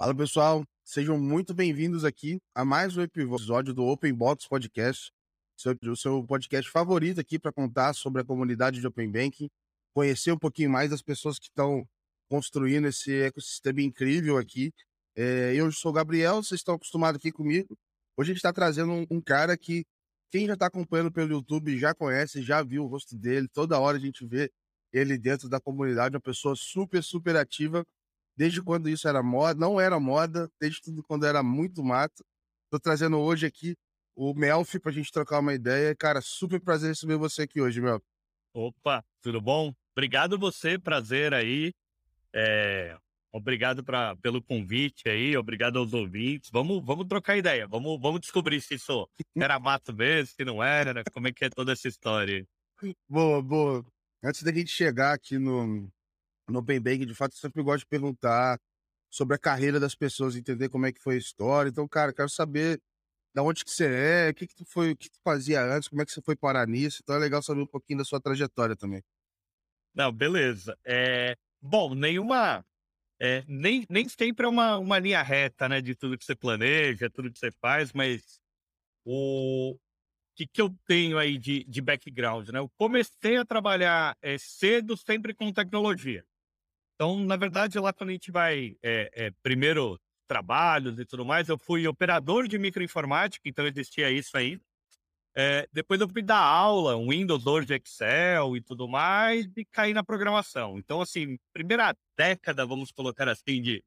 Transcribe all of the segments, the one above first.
Fala pessoal, sejam muito bem-vindos aqui a mais um episódio do Open Box Podcast, o seu podcast favorito aqui para contar sobre a comunidade de Open Banking, conhecer um pouquinho mais das pessoas que estão construindo esse ecossistema incrível aqui. É, eu sou o Gabriel, vocês estão acostumados aqui comigo. Hoje a gente está trazendo um, um, cara que quem já está acompanhando pelo YouTube já conhece, já viu o rosto dele, toda hora a gente vê ele dentro da comunidade, uma pessoa super, super ativa desde quando isso era moda, não era moda, desde tudo quando era muito mato. Tô trazendo hoje aqui o Melfi pra gente trocar uma ideia. Cara, super prazer receber você aqui hoje, Mel. Opa, tudo bom? Obrigado você, prazer aí. É, obrigado pra, pelo convite aí, obrigado aos ouvintes. Vamos, vamos trocar ideia, vamos, vamos descobrir se isso era mato mesmo, se não era, como é que é toda essa história. Boa, boa. Antes da gente chegar aqui no, no Open Bank, de fato, eu sempre gosto de perguntar sobre a carreira das pessoas, entender como é que foi a história. Então, cara, quero saber da onde que você é, o que que tu foi, o que tu fazia antes, como é que você foi parar nisso. Então é legal saber um pouquinho da sua trajetória também. Não, beleza. É, bom, nenhuma. É, nem, nem sempre é uma, uma linha reta, né, de tudo que você planeja, tudo que você faz, mas o que, que eu tenho aí de, de background, né? Eu comecei a trabalhar é, cedo sempre com tecnologia. Então, na verdade, lá quando a gente vai, é, é, primeiro trabalhos e tudo mais, eu fui operador de microinformática, então existia isso aí. É, depois eu fui dar aula, um Windows hoje, Excel e tudo mais, e caí na programação. Então, assim, primeira década, vamos colocar assim, de,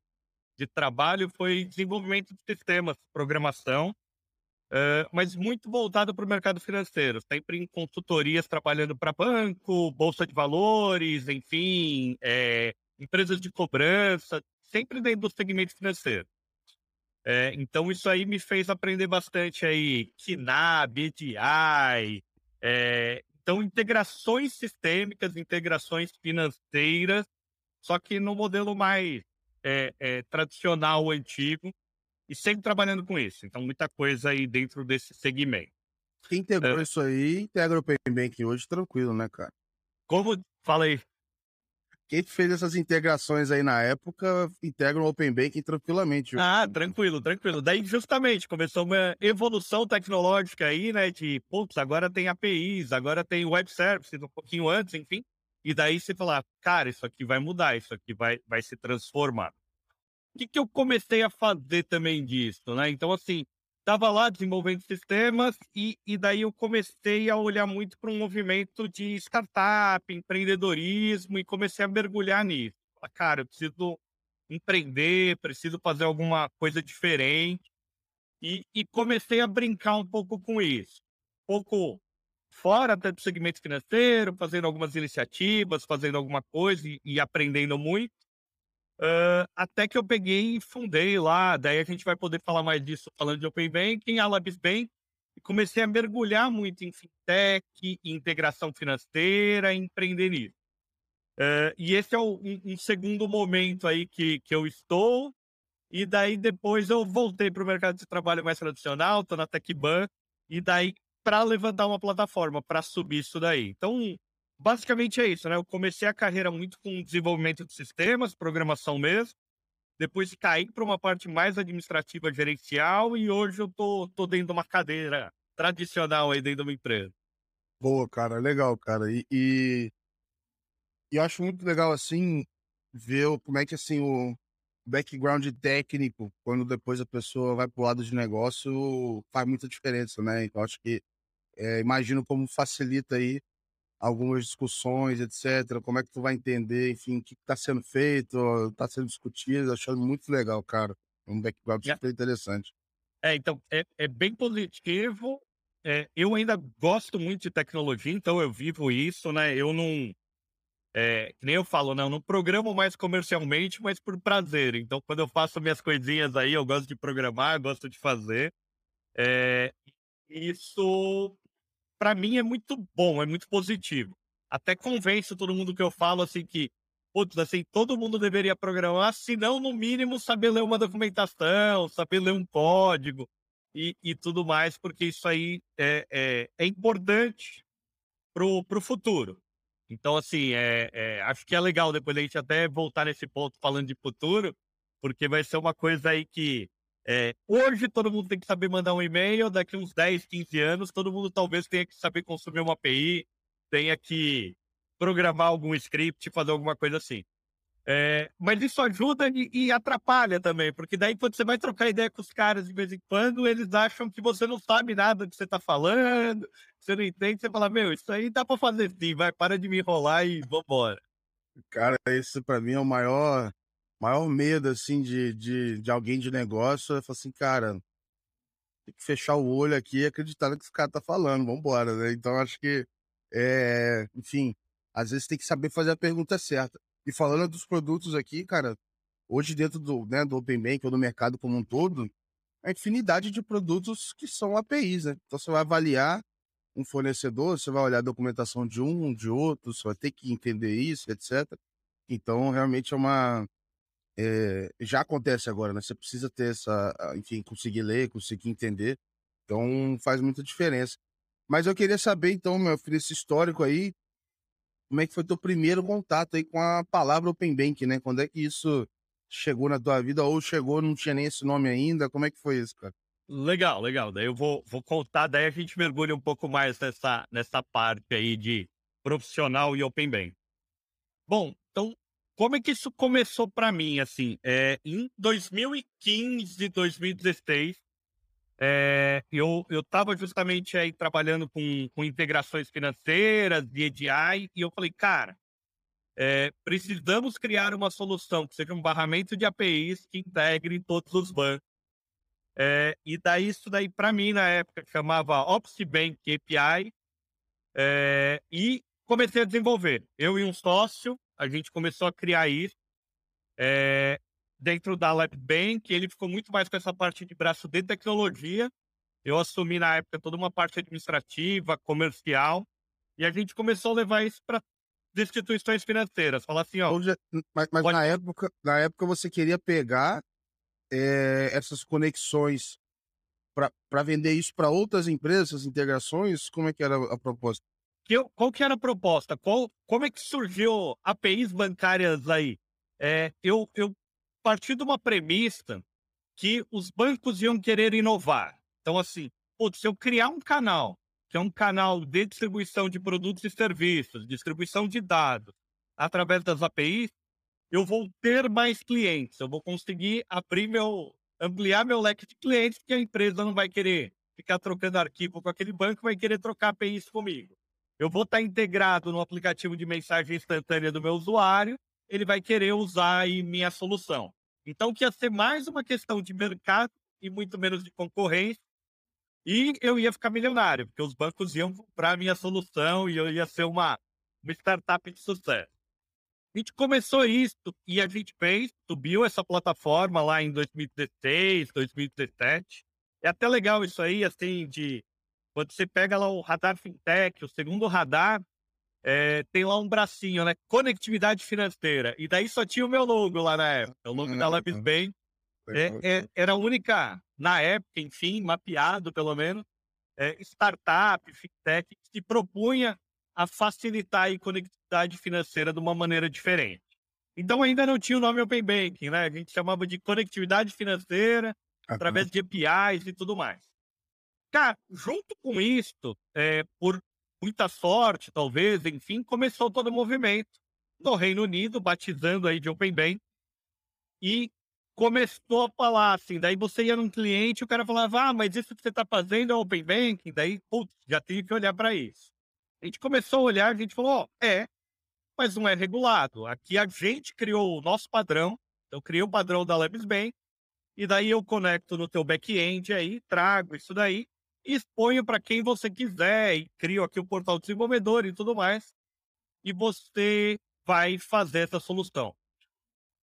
de trabalho foi desenvolvimento de sistemas, programação, mas muito voltado para o mercado financeiro, sempre em consultorias trabalhando para banco, bolsa de valores, enfim, é, empresas de cobrança, sempre dentro do segmento financeiro. É, então, isso aí me fez aprender bastante aí, KNAB, EDI, é, então, integrações sistêmicas, integrações financeiras, só que no modelo mais é, é, tradicional, antigo, e sempre trabalhando com isso. Então, muita coisa aí dentro desse segmento. Quem integrou é. isso aí, integra o Open Bank hoje tranquilo, né, cara? Como falei, quem fez essas integrações aí na época integra o Open Banking tranquilamente. Ah, tranquilo, tranquilo. Daí, justamente, começou uma evolução tecnológica aí, né? De, putz, agora tem APIs, agora tem web services, um pouquinho antes, enfim. E daí você falar, cara, isso aqui vai mudar, isso aqui vai, vai se transformar. O que, que eu comecei a fazer também disso, né? Então, assim, estava lá desenvolvendo sistemas e, e daí eu comecei a olhar muito para um movimento de startup, empreendedorismo e comecei a mergulhar nisso. Cara, eu preciso empreender, preciso fazer alguma coisa diferente e, e comecei a brincar um pouco com isso. Um pouco fora até do segmento financeiro, fazendo algumas iniciativas, fazendo alguma coisa e, e aprendendo muito. Uh, até que eu peguei e fundei lá, daí a gente vai poder falar mais disso falando de Open Banking, a Labs Bank, e comecei a mergulhar muito em fintech, integração financeira, empreendedorismo. Uh, e esse é o, um, um, segundo momento aí que, que eu estou, e daí depois eu voltei para o mercado de trabalho mais tradicional, estou na TechBan, e daí para levantar uma plataforma, para subir isso daí. Então, basicamente é isso, né? Eu comecei a carreira muito com desenvolvimento de sistemas, programação mesmo. Depois caí para uma parte mais administrativa, gerencial, e hoje eu tô, tô dentro de uma cadeira tradicional aí dentro de uma empresa. Boa, cara, legal, cara. E, e, e acho muito legal, assim, ver como é que, assim, o background técnico, quando depois a pessoa vai pro lado de negócio, faz muita diferença, né? Então, acho que, é, imagino como facilita aí algumas discussões, etc. Como é que tu vai entender, enfim, o que está sendo feito, está sendo discutido. Achando muito legal, cara. Um background super interessante. É, então, é, é bem positivo. É, eu ainda gosto muito de tecnologia, então eu vivo isso, né? Eu não. É, nem eu falo, não, né? não programo mais comercialmente, mas por prazer. Então, quando eu faço minhas coisinhas aí, eu gosto de programar, gosto de fazer. É, isso para mim é muito bom, é muito positivo. Até convenço todo mundo que eu falo assim que, putz, assim, todo mundo deveria programar, se não, no mínimo, saber ler uma documentação, saber ler um código e, e tudo mais, porque isso aí é, é, é importante pro, pro futuro. Então, assim, é, é, acho que é legal depois a gente até voltar nesse ponto falando de futuro, porque vai ser uma coisa aí que é, hoje todo mundo tem que saber mandar um e-mail, daqui uns 10, 15 anos, todo mundo talvez tenha que saber consumir uma API, tenha que programar algum script, fazer alguma coisa assim. É, mas isso ajuda e, e, atrapalha também, porque daí quando você vai trocar ideia com os caras de vez em quando, eles acham que você não sabe nada do que você está falando, você não entende, você fala, meu, isso aí dá para fazer sim, vai, para de me enrolar e vambora. Cara, esse para mim é o maior maior medo, assim, de, de, de alguém de negócio. Eu falo assim, cara, tem que fechar o olho aqui e acreditar no que esse cara tá falando, vambora, né? Então acho que, é, enfim, às vezes tem que saber fazer a pergunta certa. E falando dos produtos aqui, cara, hoje dentro do, né, do Open Bank ou do mercado como um todo, a infinidade de produtos que são APIs, né? Então você vai avaliar um fornecedor, você vai olhar a documentação de um, de outro, você vai ter que entender isso, etc. Então, realmente é uma. É, já acontece agora, né? Você precisa ter essa. Enfim, conseguir ler, conseguir entender. Então, faz muita diferença. Mas eu queria saber, então, meu filho, esse histórico aí, como é que foi teu primeiro contato aí com a palavra Open Bank, né? Quando é que isso chegou na tua vida ou chegou, não tinha nem esse nome ainda? Como é que foi isso, cara? Legal, legal. Daí eu vou, vou contar, daí a gente mergulha um pouco mais nessa, nessa parte aí de profissional e Open Bank. Bom, como é que isso começou para mim, assim? É, em 2015, 2016, é, eu estava justamente aí trabalhando com, com integrações financeiras de EDI e eu falei, cara, é, precisamos criar uma solução que seja um barramento de APIs que integre todos os bancos. É, e daí isso daí para mim na época chamava OpsBank API é, e comecei a desenvolver. Eu e um sócio, a gente começou a criar isso. É, dentro da LabBank, ele ficou muito mais com essa parte de braço de tecnologia. Eu assumi na época toda uma parte administrativa, comercial, e a gente começou a levar isso para instituições financeiras. Falar assim, ó. Mas, mas pode... na, época, na época você queria pegar é, essas conexões para vender isso para outras empresas, essas integrações? Como é que era a proposta? Que qual que era a proposta? Qual, como é que surgiu APIs bancárias aí? É, eu, eu partir de uma premissa que os bancos iam querer inovar. Então, assim, putz, se eu criar um canal, que é um canal de distribuição de produtos e serviços, distribuição de dados, através das APIs, eu vou ter mais clientes, eu vou conseguir abrir meu, ampliar meu leque de clientes, que a empresa não vai querer ficar trocando arquivo com aquele banco, vai querer trocar APIs comigo. Eu vou estar integrado no aplicativo de mensagem instantânea do meu usuário, ele vai querer usar aí minha solução. Então, que ia ser mais uma questão de mercado e muito menos de concorrência. E eu ia ficar milionário, porque os bancos iam comprar a minha solução e eu ia ser uma, uma startup de sucesso. A gente começou isso e a gente fez, subiu essa plataforma lá em 2016, 2017. É até legal isso aí, assim, de você pega lá o radar fintech, o segundo radar, é, tem lá um bracinho, né? Conectividade financeira. E daí só tinha o meu logo lá na época, o logo da Labs Bank. É, é, era a única, na época, enfim, mapeado pelo menos, é, startup, fintech, que se propunha a facilitar a conectividade financeira de uma maneira diferente. Então ainda não tinha o nome Open Banking, né? A gente chamava de conectividade financeira uhum. através de APIs e tudo mais. Cara, junto com isso, é, por muita sorte, talvez, enfim, começou todo o movimento no Reino Unido, batizando aí de Open Bank, e começou a falar assim, daí você ia num cliente, o cara falava, ah, mas isso que você está fazendo é Open Banking, daí, putz, já tem que olhar para isso. A gente começou a olhar, a gente falou, oh, é, mas não é regulado. Aqui a gente criou o nosso padrão, eu criei o padrão da Labs Bank, e daí eu conecto no teu back-end aí, trago isso daí, exponho para quem você quiser e crio aqui o portal desenvolvedor e tudo mais. E você vai fazer essa solução.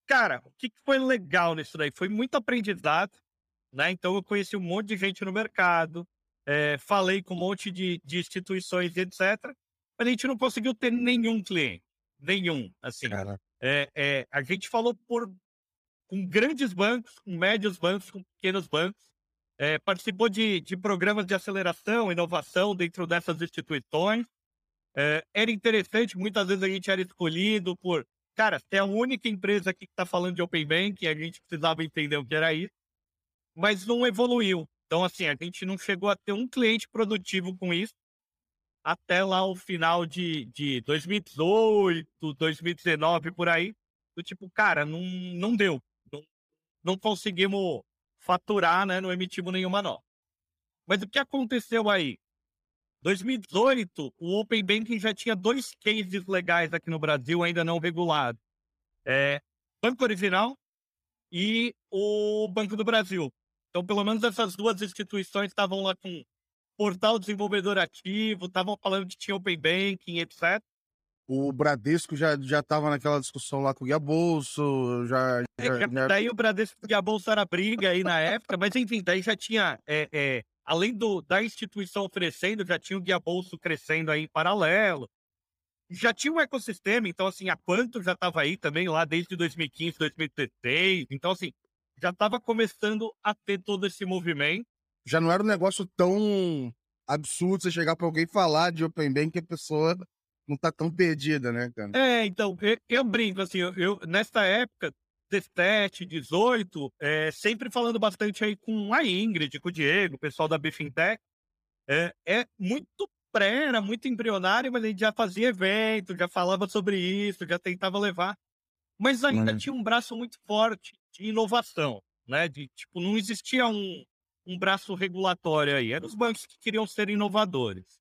Cara, o que foi legal nisso daí? Foi muito aprendizado, né? Então eu conheci um monte de gente no mercado, é, falei com um monte de, de instituições e etc. Mas a gente não conseguiu ter nenhum cliente. Nenhum, assim. É, é, a gente falou por com grandes bancos, com médios bancos, com pequenos bancos é, participou de, de, programas de aceleração, inovação dentro dessas instituições. É, era interessante, muitas vezes a gente era escolhido por cara, você é a única empresa aqui que está falando de Open Banking, a gente precisava entender o que era isso, mas não evoluiu. Então, assim, a gente não chegou a ter um cliente produtivo com isso até lá o final de, de 2018, 2019, por aí. Do tipo, cara, não, não deu. Não, não conseguimos faturar, né? Não emitimos nenhuma nota. Mas o que aconteceu aí? 2018, o Open Banking já tinha dois cases legais aqui no Brasil, ainda não regulados. É, Banco Original e o Banco do Brasil. Então, pelo menos essas duas instituições estavam lá com portal desenvolvedor ativo, estavam falando que tinha Open Banking, etc. O Bradesco já já estava naquela discussão lá com o Guia Bolso, já, é, já, já... Daí o Bradesco e o Guia Bolso era briga aí na época, mas enfim, daí já tinha é, é, além do, da instituição oferecendo, já tinha o Guia Bolso crescendo aí em paralelo. Já tinha um ecossistema, então, assim, a Quanto já estava aí também lá desde 2015, 2016. Então, assim, já estava começando a ter todo esse movimento. Já não era um negócio tão absurdo você chegar para alguém falar de Open Bank que a pessoa não tá tão perdida, né, cara? É, então, eu, eu brinco, assim, eu, eu, nessa época, 17, 18, é, sempre falando bastante aí com a Ingrid, com o Diego, o pessoal da Bfintech. É, é muito pré, era muito embrionário, mas a gente já fazia evento, já falava sobre isso, já tentava levar. Mas ainda tinha um braço muito forte de inovação, né? De, tipo, não existia um, um braço regulatório aí. Eram os bancos que queriam ser inovadores.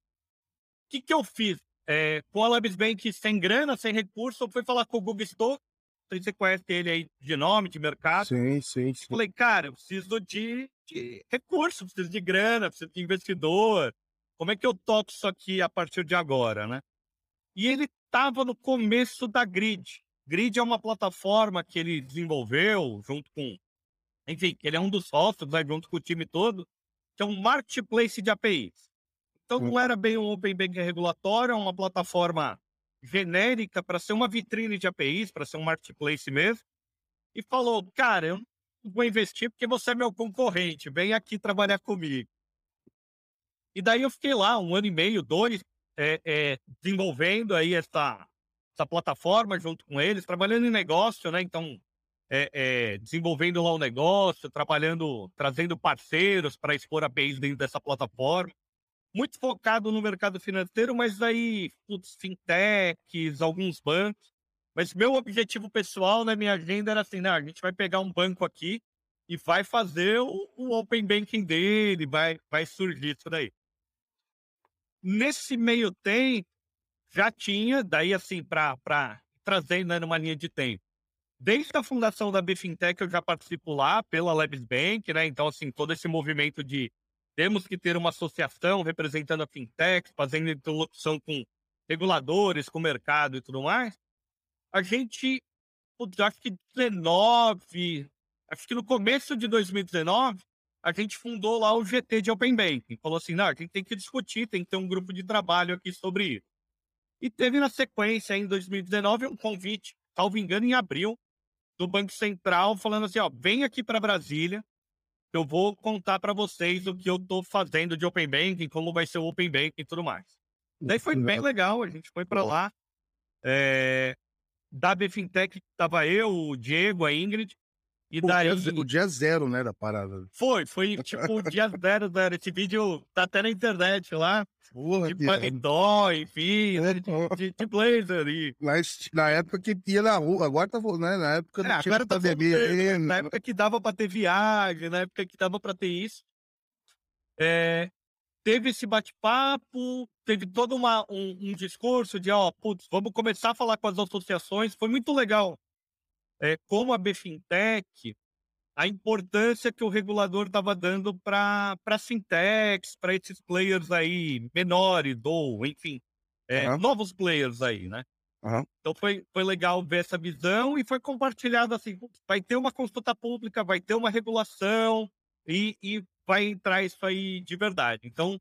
O que, que eu fiz? É, com a Labs Bank sem grana, sem recurso, eu fui falar com o Google Store sei se você conhece ele aí de nome, de mercado. Sim, sim, sim. Falei, cara, eu preciso de, de recurso, preciso de grana, preciso de investidor. Como é que eu toco isso aqui a partir de agora, né? E ele estava no começo da Grid. Grid é uma plataforma que ele desenvolveu junto com, enfim, ele é um dos sócios, né, junto com o time todo, que é um marketplace de APIs. Então não era bem um Open Banking regulatório, é uma plataforma genérica para ser uma vitrine de APIs, para ser um marketplace mesmo, e falou: Cara, eu não vou investir porque você é meu concorrente, vem aqui trabalhar comigo. E daí eu fiquei lá um ano e meio, dois, é, é, desenvolvendo aí essa, essa plataforma junto com eles, trabalhando em negócio, né? Então, é, desenvolvendo lá o negócio, trabalhando, trazendo parceiros para expor APIs dentro dessa plataforma muito focado no mercado financeiro, mas aí, putz, fintechs, alguns bancos. Mas meu objetivo pessoal na minha agenda era assim, né, a gente vai pegar um banco aqui e vai fazer o, o open banking dele, vai, vai surgir isso daí. Nesse meio tempo, já tinha, daí assim, para trazer né, numa linha de tempo. Desde a fundação da Bfintech eu já participo lá pela Labs Bank, né? Então, assim, todo esse movimento de temos que ter uma associação representando a fintech, fazendo interlocução com reguladores, com o mercado e tudo mais. A gente, acho que 19, acho que no começo de 2019, a gente fundou lá o GT de Open Banking. Falou assim, não, a gente tem que discutir, tem que ter um grupo de trabalho aqui sobre isso. E teve na sequência, em 2019, um convite, salvo engano, em abril, do Banco Central, falando assim, ó, vem aqui para Brasília, eu vou contar para vocês o que eu estou fazendo de Open Banking, como vai ser o Open Banking e tudo mais. Daí foi bem legal, a gente foi para lá. É, da Bfintech estava eu, o Diego, a Ingrid. E o, daí... dia, o dia zero, né, da parada. Foi, foi tipo o dia zero, zero. Esse vídeo tá até na internet lá. Porra, de paletó, enfim, né, de, de, de, blazer. E... Mas na época que ia na rua, agora tá né? Na época não é, tinha tá pandemia. na época que dava pra ter viagem, na época que dava pra ter isso. É, teve esse bate-papo, teve todo uma, um, um, discurso de, ó, putz, vamos começar a falar com as associações. Foi muito legal. É, como a Bfintech a importância que o regulador estava dando para as fintechs, para esses players aí menores, ou, enfim, é, uhum. novos players aí, né? Uhum. Então foi, foi legal ver essa visão e foi compartilhado assim: vai ter uma consulta pública, vai ter uma regulação e, e vai entrar isso aí de verdade. Então,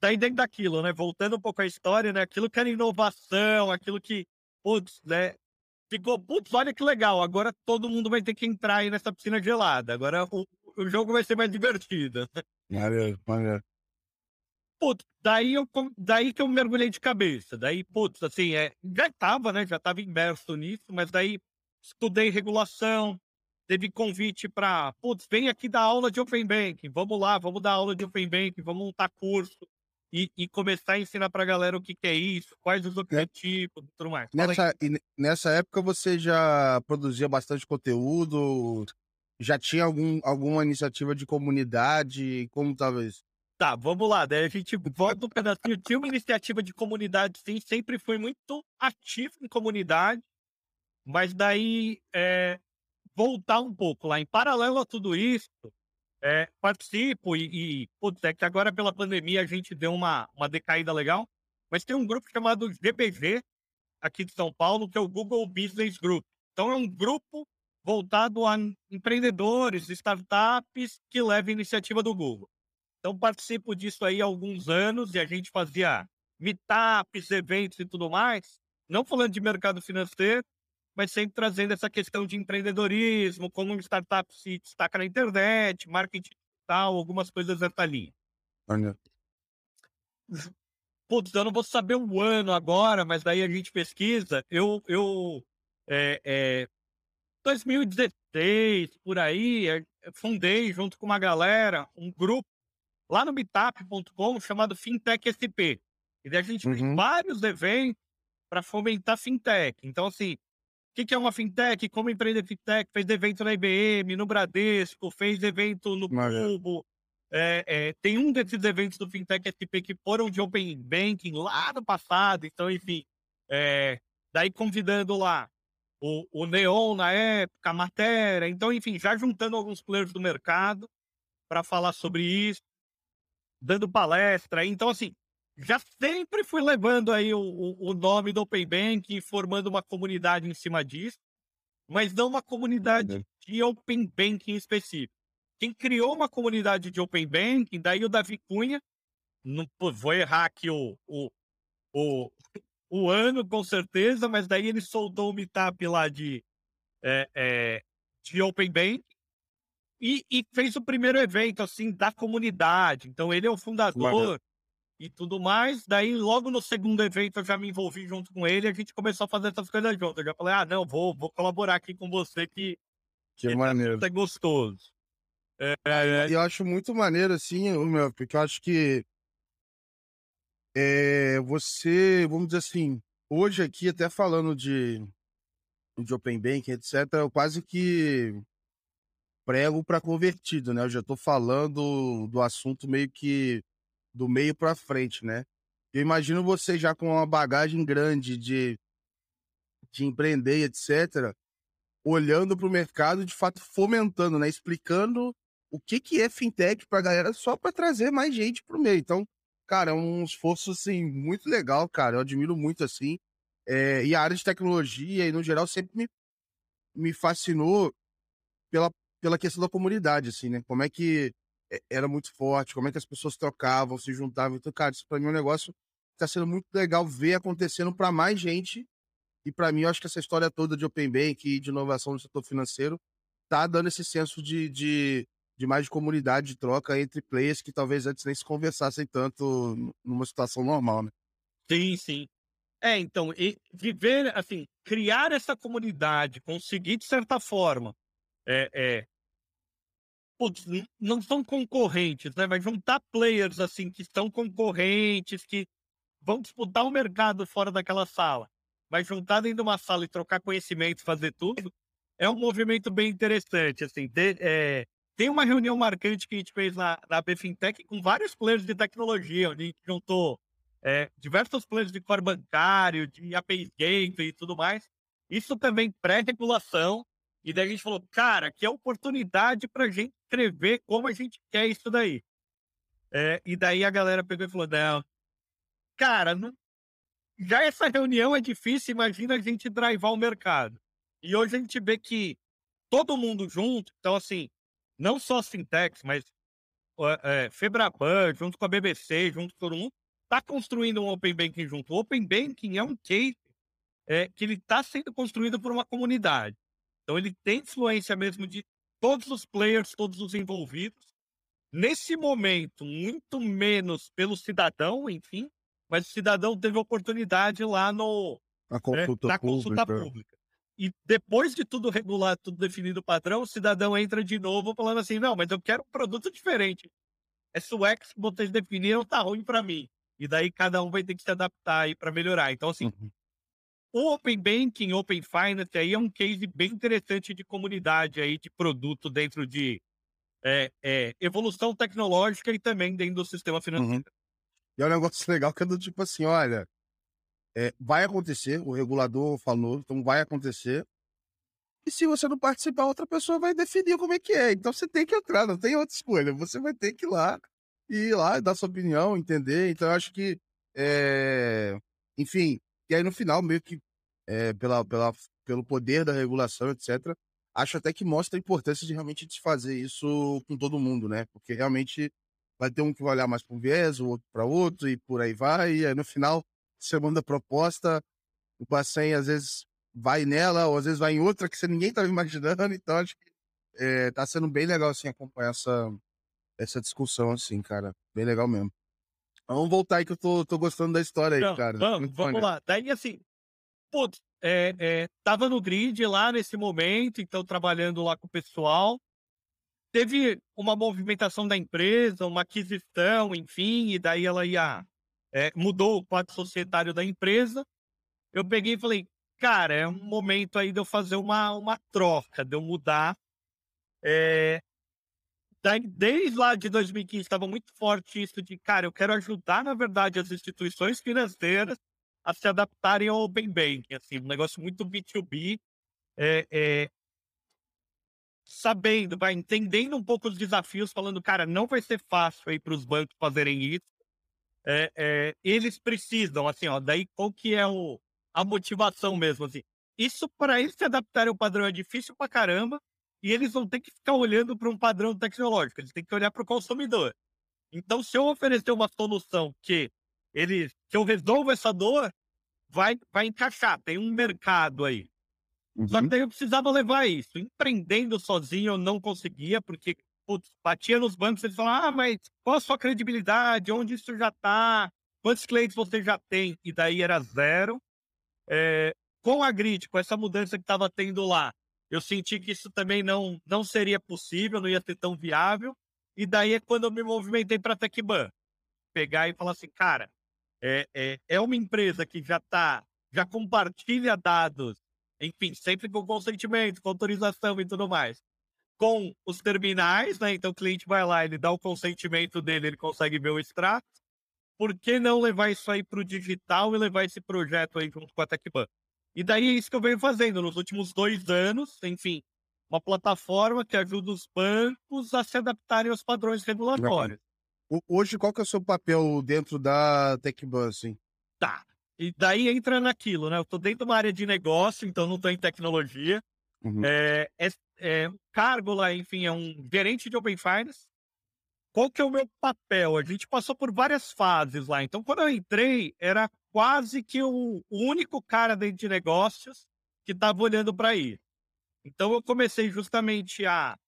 daí dentro daquilo, né? Voltando um pouco à história, né? Aquilo que era inovação, aquilo que, putz, né? Ficou, putz, olha que legal, agora todo mundo vai ter que entrar aí nessa piscina gelada. Agora o, o jogo vai ser mais divertido. Maneiro, maneiro. Putz, daí, eu, daí que eu mergulhei de cabeça. Daí, putz, assim, é, já estava, né? Já estava imerso nisso, mas daí estudei regulação, teve convite para, putz, vem aqui dar aula de Open Banking, vamos lá, vamos dar aula de Open Banking, vamos montar curso e, e começar a ensinar para a galera o que, que, é isso, quais os objetivos e tudo mais. Nessa, nessa época você já produzia bastante conteúdo, já tinha algum, alguma iniciativa de comunidade, como talvez? Tá, vamos lá. Daí a gente volta um pedacinho. Tinha uma iniciativa de comunidade, sim, sempre foi muito ativo em comunidade, mas daí é, voltar um pouco lá. Em paralelo a tudo isso, é, participo e, e putz, é que agora pela pandemia a gente deu uma, uma decaída legal, mas tem um grupo chamado GBG aqui de São Paulo, que é o Google Business Group. Então é um grupo voltado a empreendedores, startups que levam iniciativa do Google. Então, participo disso aí há alguns anos e a gente fazia meetups, eventos e tudo mais. Não falando de mercado financeiro, mas sempre trazendo essa questão de empreendedorismo, como uma startup se destaca na internet, marketing digital, algumas coisas dessa linha. Olha. Putz, eu não vou saber o ano agora, mas daí a gente pesquisa. Eu, eu é, é, 2016, por aí, é, fundei junto com uma galera um grupo lá no meetup.com chamado Fintech SP. E a gente uhum. fez vários eventos para fomentar fintech. Então, assim, o que, que é uma fintech? Como empreender fintech? Fez evento na IBM, no Bradesco, fez evento no Cubo. É, é, tem um desses eventos do Fintech SP que foram de Open Banking lá no passado. Então, enfim, é, daí convidando lá o, o Neon na época, a matéria. Então, enfim, já juntando alguns players do mercado para falar sobre isso dando palestra. Então, assim, já sempre fui levando aí o, o, nome do Open Bank, formando uma comunidade em cima disso, mas não uma comunidade de Open Banking específico. Quem criou uma comunidade de Open Banking, daí o Davi Cunha, não vou errar aqui o, o, o, o ano com certeza, mas daí ele soltou o meetup lá de, é, é, de Open Bank, e, e, fez o primeiro evento, assim, da comunidade. Então, ele é o fundador e tudo mais. Daí, logo no segundo evento, eu já me envolvi junto com ele e a gente começou a fazer essas coisas juntos. Eu já falei, ah, não, vou, vou colaborar aqui com você que, que, que maneiro. é gostoso. É, é... Eu acho muito maneiro, assim, meu, porque eu acho que é, você, vamos dizer assim, hoje aqui, até falando de, de Open Banking, etc., eu quase que prego para convertido, né? Eu já estou falando do assunto meio que do meio para frente, né? Eu imagino você já com uma bagagem grande de, de empreender, etc., olhando para o mercado, de fato fomentando, né? Explicando o que, que é fintech para a galera, só para trazer mais gente para o meio. Então, cara, é um esforço assim muito legal, cara. Eu admiro muito assim. É, e a área de tecnologia, e no geral, sempre me, me fascinou pela pela questão da comunidade, assim, né? Como é que era muito forte, como é que as pessoas trocavam, se juntavam. Então, cara, isso para mim é um negócio que tá sendo muito legal ver acontecendo para mais gente. E para mim, eu acho que essa história toda de Open Bank e de inovação no setor financeiro tá dando esse senso de, de, de mais de comunidade, de troca entre players que talvez antes nem se conversassem tanto numa situação normal, né? Sim, sim. É, então, viver, assim, criar essa comunidade, conseguir, de certa forma, é, é, putz, não são concorrentes, né? Vai juntar players assim que são concorrentes, que vão disputar o mercado fora daquela sala. Vai juntar dentro de uma sala e trocar conhecimento, fazer tudo, é um movimento bem interessante. Assim, de, é, tem uma reunião marcante que a gente fez na, na BFintech com vários players de tecnologia, onde a gente juntou é, diversos players de core bancário, de API Gateway e tudo mais. Isso também pré-regulação, e daí a gente falou, cara, que é oportunidade para a gente escrever como a gente quer isso daí. É, e daí a galera pegou e falou, não, cara, não... já essa reunião é difícil, imagina a gente drivar o mercado. E hoje a gente vê que todo mundo junto, então assim, não só as fintechs, mas é, Febraban, junto com a BBC, junto com todo mundo, está construindo um Open Banking junto. O Open Banking é um case é, que ele está sendo construído por uma comunidade. Então ele tem influência mesmo de todos os players, todos os envolvidos. nesse momento, muito menos pelo cidadão, enfim, mas o cidadão teve oportunidade lá no, na consulta, né, na consulta pública. pública. E depois de tudo regular, tudo definido o padrão, o cidadão entra de novo falando assim: não, mas eu quero um produto diferente. Esse UX que vocês definiram tá ruim para mim. E daí cada um vai ter que se adaptar aí para melhorar. Então, assim, uhum. O Open Banking, Open Finance aí é um case bem interessante de comunidade aí, de produto dentro de é, é, evolução tecnológica e também dentro do sistema financeiro. Uhum. E é um negócio legal que é do tipo assim, olha, é, vai acontecer, o regulador falou, então vai acontecer. E se você não participar, outra pessoa vai definir como é que é. Então você tem que entrar, não tem outra escolha. Você vai ter que ir lá e ir lá dar sua opinião, entender. Então eu acho que, é... enfim, e aí no final, meio que é, pela, pela, pelo poder da regulação, etc., acho até que mostra a importância de realmente desfazer isso com todo mundo, né? Porque realmente vai ter um que vai olhar mais para um viés, o outro para outro, e por aí vai. E aí no final segunda proposta, o Bacen às vezes vai nela, ou às vezes vai em outra que você ninguém estava imaginando, então acho que é, tá sendo bem legal assim acompanhar essa, essa discussão, assim, cara. Bem legal mesmo. Vamos voltar aí que eu tô, tô gostando da história aí, então, cara. Vamos, vamos lá. Daí assim, putz, é, é, tava no grid lá nesse momento, então trabalhando lá com o pessoal. Teve uma movimentação da empresa, uma aquisição, enfim, e daí ela ia é, mudou o quadro societário da empresa. Eu peguei e falei, cara, é um momento aí de eu fazer uma, uma troca, de eu mudar. É, desde lá de 2015 estava muito forte isso de, cara, eu quero ajudar, na verdade, as instituições financeiras a se adaptarem ao Open Banking, assim, um negócio muito B2B, é, é, sabendo, vai entendendo um pouco os desafios, falando, cara, não vai ser fácil aí para os bancos fazerem isso, é, é, eles precisam, assim, ó, daí qual que é o, a motivação mesmo, assim. Isso, para eles se adaptarem ao padrão é difícil pra caramba, e eles vão ter que ficar olhando para um padrão tecnológico, eles têm que olhar para o consumidor. Então, se eu oferecer uma solução que eles, que eu resolvo essa dor, vai, vai encaixar, tem um mercado aí. Uhum. Só que daí eu precisava levar isso. Empreendendo sozinho eu não conseguia, porque putz, batia nos bancos, eles falavam, ah, mas qual a sua credibilidade? Onde isso já está? Quantos clientes você já tem? E daí era zero. É, com a Grid, com essa mudança que estava tendo lá, eu senti que isso também não, não seria possível, não ia ser tão viável. E daí é quando eu me movimentei para a TecBan. Pegar e falar assim, cara, é, é, é uma empresa que já está, já compartilha dados, enfim, sempre com consentimento, com autorização e tudo mais com os terminais, né? Então o cliente vai lá, ele dá o consentimento dele, ele consegue ver o extrato. Por que não levar isso aí para o digital e levar esse projeto aí junto com a TecBan? E daí é isso que eu venho fazendo nos últimos dois anos, enfim, uma plataforma que ajuda os bancos a se adaptarem aos padrões regulatórios. Hoje, qual que é o seu papel dentro da TecBan, assim? Tá. E daí entra naquilo, né? Eu estou dentro de uma área de negócio, então não estou em tecnologia. Uhum. É, é, é, cargo lá, enfim, é um gerente de Open Finance. Qual que é o meu papel? A gente passou por várias fases lá. Então, quando eu entrei, era quase que o, o único cara dentro de negócios que estava olhando para ir. Então, eu comecei justamente a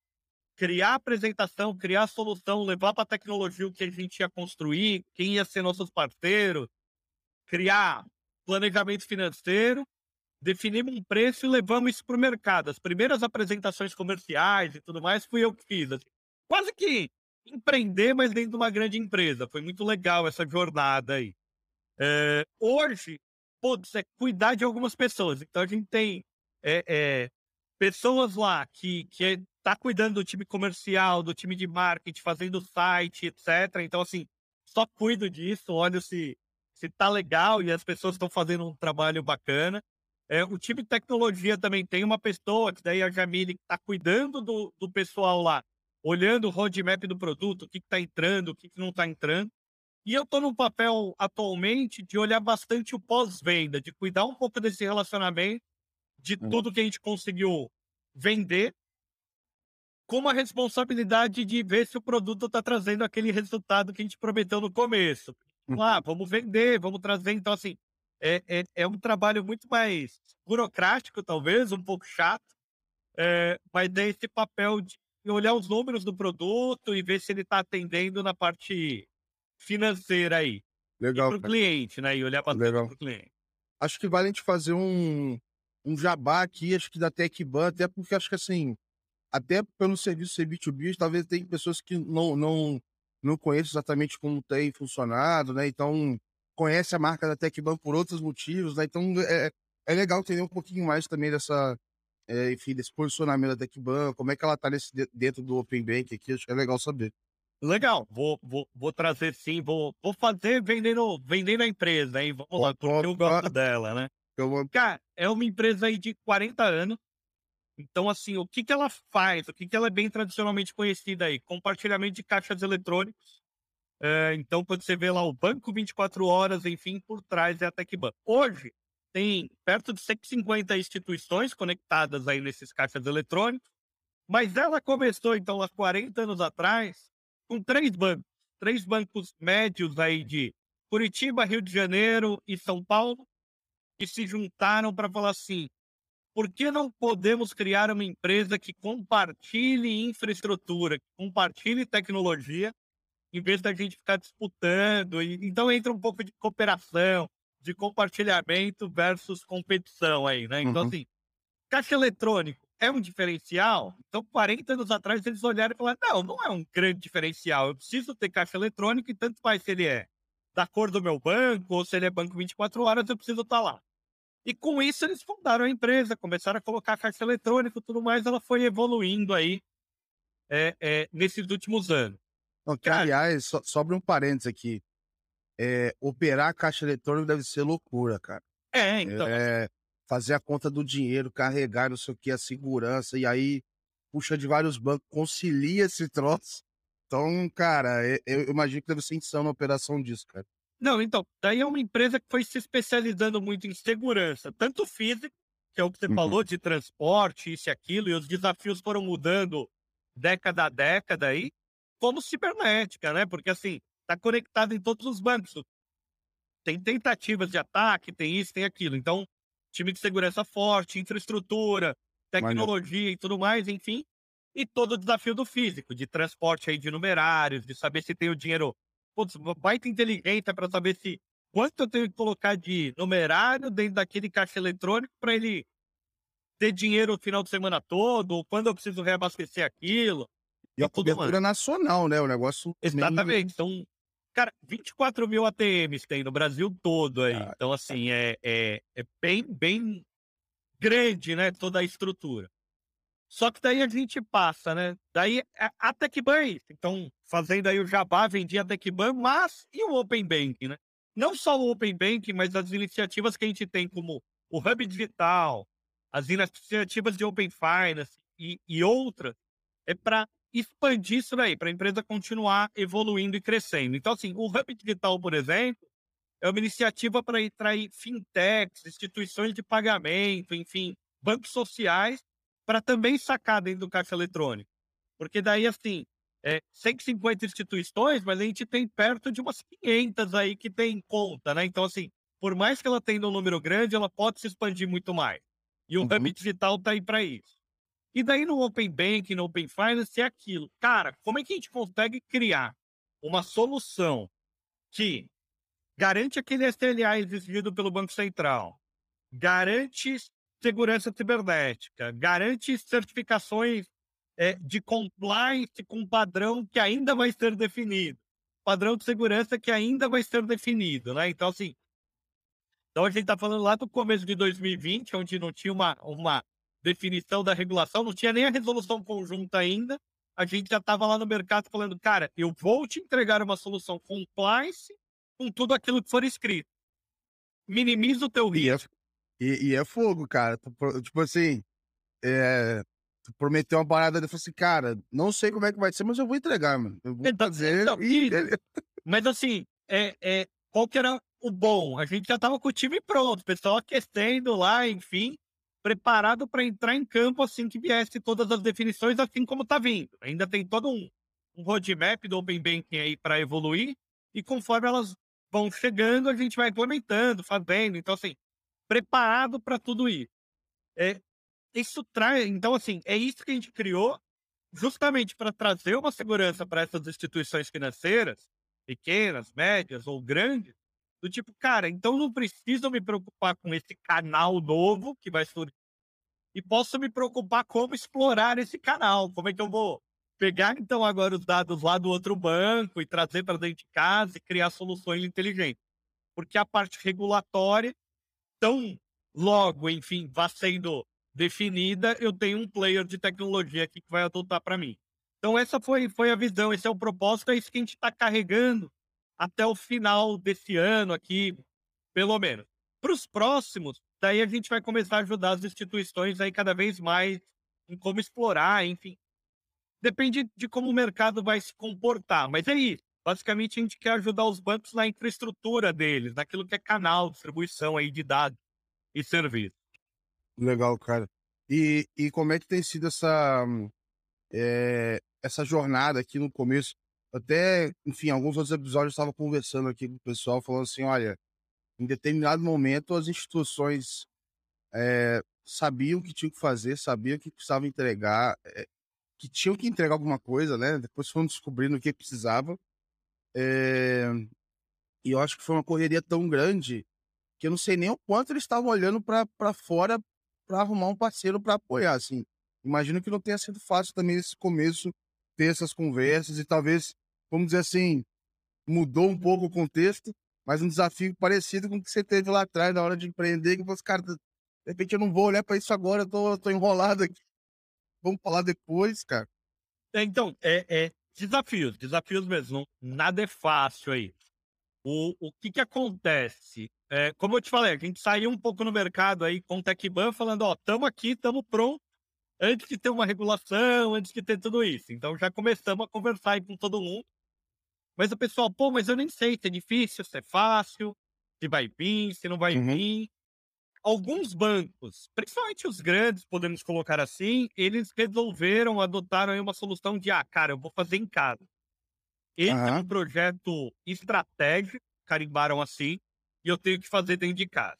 criar apresentação, criar solução, levar para a tecnologia o que a gente ia construir, quem ia ser nossos parceiros, criar planejamento financeiro definimos um preço e levamos isso para o mercado. As primeiras apresentações comerciais e tudo mais fui eu que fiz. Assim. Quase que empreender, mas dentro de uma grande empresa. Foi muito legal essa jornada aí. É, hoje, putz, é cuidar de algumas pessoas. Então a gente tem é, é, pessoas lá que, que tá cuidando do time comercial, do time de marketing, fazendo site, etc. Então, assim, só cuido disso, olho se, se tá legal e as pessoas estão fazendo um trabalho bacana. É, o time de tecnologia também tem uma pessoa, que daí a Jamile está cuidando do, do pessoal lá, olhando o roadmap do produto, o que está entrando, o que, que não está entrando. E eu estou no papel atualmente de olhar bastante o pós-venda, de cuidar um pouco desse relacionamento, de uhum. tudo que a gente conseguiu vender, com uma responsabilidade de ver se o produto está trazendo aquele resultado que a gente prometeu no começo. Uhum. Ah, vamos vender, vamos trazer. Então, assim, é, é, é um trabalho muito mais burocrático, talvez, um pouco chato, é, mas é esse papel de olhar os números do produto e ver se ele está atendendo na parte financeira aí. Legal. Para o cliente, né? E olhar para o cliente. Acho que vale a gente fazer um, um jabá aqui, acho que da TecBan, até porque acho que assim, até pelo serviço B2B, talvez tem pessoas que não, não, não conhecem exatamente como tem funcionado, né? Então, conhece a marca da TecBan por outros motivos, né? Então, é, é legal entender um pouquinho mais também dessa, é, enfim, desse posicionamento da TecBan, como é que ela está dentro do Open Bank aqui, acho que é legal saber. Legal, vou, vou, vou trazer sim, vou, vou fazer vendendo, vendendo a empresa, hein? Vamos lá, porque eu gosto dela, né? Eu... Cara, é uma empresa aí de 40 anos. Então, assim, o que, que ela faz? O que, que ela é bem tradicionalmente conhecida aí? Compartilhamento de caixas eletrônicos. É, então, quando você vê lá o banco 24 horas, enfim, por trás é a TecBan. Hoje, tem perto de 150 instituições conectadas aí nesses caixas eletrônicos. Mas ela começou, então, há 40 anos atrás, com três bancos, três bancos médios aí de Curitiba, Rio de Janeiro e São Paulo, que se juntaram para falar assim: por que não podemos criar uma empresa que compartilhe infraestrutura, que compartilhe tecnologia, em vez da gente ficar disputando? E, então entra um pouco de cooperação, de compartilhamento versus competição aí, né? Então, uhum. assim, caixa eletrônico é um diferencial? Então, 40 anos atrás, eles olharam e falaram: não, não é um grande diferencial. Eu preciso ter caixa eletrônico e tanto faz se ele é da cor do meu banco ou se ele é banco 24 horas, eu preciso estar tá lá. E com isso, eles fundaram a empresa, começaram a colocar caixa eletrônico e tudo mais. Ela foi evoluindo aí é, é, nesses últimos anos. Não, que, aliás, so, sobre um parênteses aqui. É, operar caixa eletrônica deve ser loucura, cara. É, então. É, fazer a conta do dinheiro, carregar, não sei o que, a segurança, e aí puxa de vários bancos, concilia esse troço. Então, cara, eu, eu imagino que deve ser insano a operação disso, cara. Não, então, daí é uma empresa que foi se especializando muito em segurança, tanto físico, que é o que você uhum. falou, de transporte, isso e aquilo, e os desafios foram mudando década a década aí, como cibernética, né? Porque assim, está conectado em todos os bancos. Tem tentativas de ataque, tem isso, tem aquilo. Então, time de segurança forte, infraestrutura, tecnologia e tudo mais, enfim. E todo o desafio do físico, de transporte aí de numerários, de saber se tem o dinheiro. Putz, baita inteligência para saber se quanto eu tenho que colocar de numerário dentro daquele caixa eletrônico para ele ter dinheiro o final de semana todo, ou quando eu preciso reabastecer aquilo. E a cobertura nacional, né? O negócio. Exatamente. Então, Cara, 24 mil ATMs tem no Brasil todo aí. Ah, então, assim, é, é, é bem, bem grande, né? Toda a estrutura. Só que daí a gente passa, né? Daí a TecBan, é então, fazendo aí o Jabá, vendia a TecBan, mas e o Open Bank, né? Não só o Open Bank, mas as iniciativas que a gente tem, como o Hub Digital, as iniciativas de Open Finance e, e outras, é para expandir isso daí, para a empresa continuar evoluindo e crescendo. Então, assim, o Hub Digital, por exemplo, é uma iniciativa para atrair fintechs, instituições de pagamento, enfim, bancos sociais, para também sacar dentro do caixa eletrônico. Porque daí, assim, é 150 instituições, mas a gente tem perto de umas 500 aí que tem conta, né? Então, assim, por mais que ela tenha um número grande, ela pode se expandir muito mais. E o uhum. Hub Digital está aí para isso. E daí no Open Bank, no Open Finance, é aquilo. Cara, como é que a gente consegue criar uma solução que garante aquele SLA exigido pelo Banco Central, garante segurança cibernética, garante certificações é, de compliance com padrão que ainda vai ser definido, padrão de segurança que ainda vai ser definido, né? Então, assim, então a gente está falando lá do começo de 2020, onde não tinha uma, uma definição da regulação, não tinha nem a resolução conjunta ainda. A gente já estava lá no mercado falando, cara, eu vou te entregar uma solução compliance com tudo aquilo que for escrito. Minimiza o teu risco. E, e é fogo, cara. Tipo assim, é, prometeu uma parada, ele falou assim, cara, não sei como é que vai ser, mas eu vou entregar, mano. Eu vou então, fazer. Então, e... mas assim, é, é, qual que era o bom? A gente já tava com o time pronto, o pessoal aquecendo lá, enfim preparado para entrar em campo assim que viesse todas as definições, assim como está vindo. Ainda tem todo um, um roadmap do Open Banking aí para evoluir, e conforme elas vão chegando, a gente vai implementando, fazendo. Então, assim, preparado para tudo isso. É, isso traz, então, assim, é isso que a gente criou. justamente para trazer uma segurança para essas instituições financeiras, pequenas, médias ou grandes, do tipo, cara, então não preciso me preocupar com esse canal novo que vai surgir e posso me preocupar como explorar esse canal, como é que eu vou pegar então agora os dados lá do outro banco e trazer para dentro de casa e criar soluções inteligentes. Porque a parte regulatória, tão logo, enfim, vá sendo definida, eu tenho um player de tecnologia aqui que vai adotar para mim. Então essa foi, foi a visão, esse é o propósito, é isso que a gente está carregando até o final desse ano aqui, pelo menos. Para os próximos, daí a gente vai começar a ajudar as instituições aí cada vez mais em como explorar, enfim, depende de como o mercado vai se comportar. Mas é isso. Basicamente, a gente quer ajudar os bancos na infraestrutura deles, naquilo que é canal, distribuição aí de dados e serviços. Legal, cara. E, e como é que tem sido essa, é, essa jornada aqui no começo? Até, enfim, alguns outros episódios eu estava conversando aqui com o pessoal, falando assim: olha, em determinado momento as instituições é, sabiam o que tinham que fazer, sabiam que precisavam entregar, é, que tinham que entregar alguma coisa, né? Depois foram descobrindo o que precisava. É... E eu acho que foi uma correria tão grande que eu não sei nem o quanto eles estavam olhando para fora para arrumar um parceiro para apoiar, assim. Imagino que não tenha sido fácil também esse começo ter essas conversas e talvez, vamos dizer assim, mudou um pouco o contexto, mas um desafio parecido com o que você teve lá atrás na hora de empreender, que você, cara, de repente eu não vou olhar para isso agora, eu tô, tô enrolado aqui vamos falar depois, cara. É, então, é, é, desafios, desafios mesmo. Nada é fácil aí. O, o que que acontece? É, como eu te falei, a gente saiu um pouco no mercado aí com o TecBan falando, ó, estamos aqui, estamos prontos, antes de ter uma regulação, antes de ter tudo isso. Então já começamos a conversar aí com todo mundo. Mas o pessoal, pô, mas eu nem sei se é difícil, se é fácil, se vai vir, se não vai uhum. vir alguns bancos, principalmente os grandes, podemos colocar assim, eles resolveram, adotaram uma solução de, ah, cara, eu vou fazer em casa. Esse uhum. é um projeto estratégico, carimbaram assim, e eu tenho que fazer dentro de casa.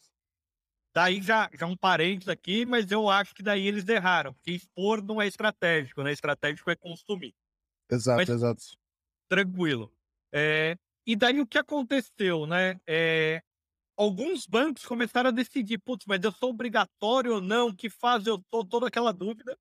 Daí já, já um parênteses aqui, mas eu acho que daí eles erraram, porque expor não é estratégico, né? Estratégico é consumir. Exato, mas, exato. Tranquilo. É, e daí o que aconteceu, né? É, alguns bancos começaram a decidir, putz, mas eu sou obrigatório ou não? Que fase eu tô? Toda aquela dúvida.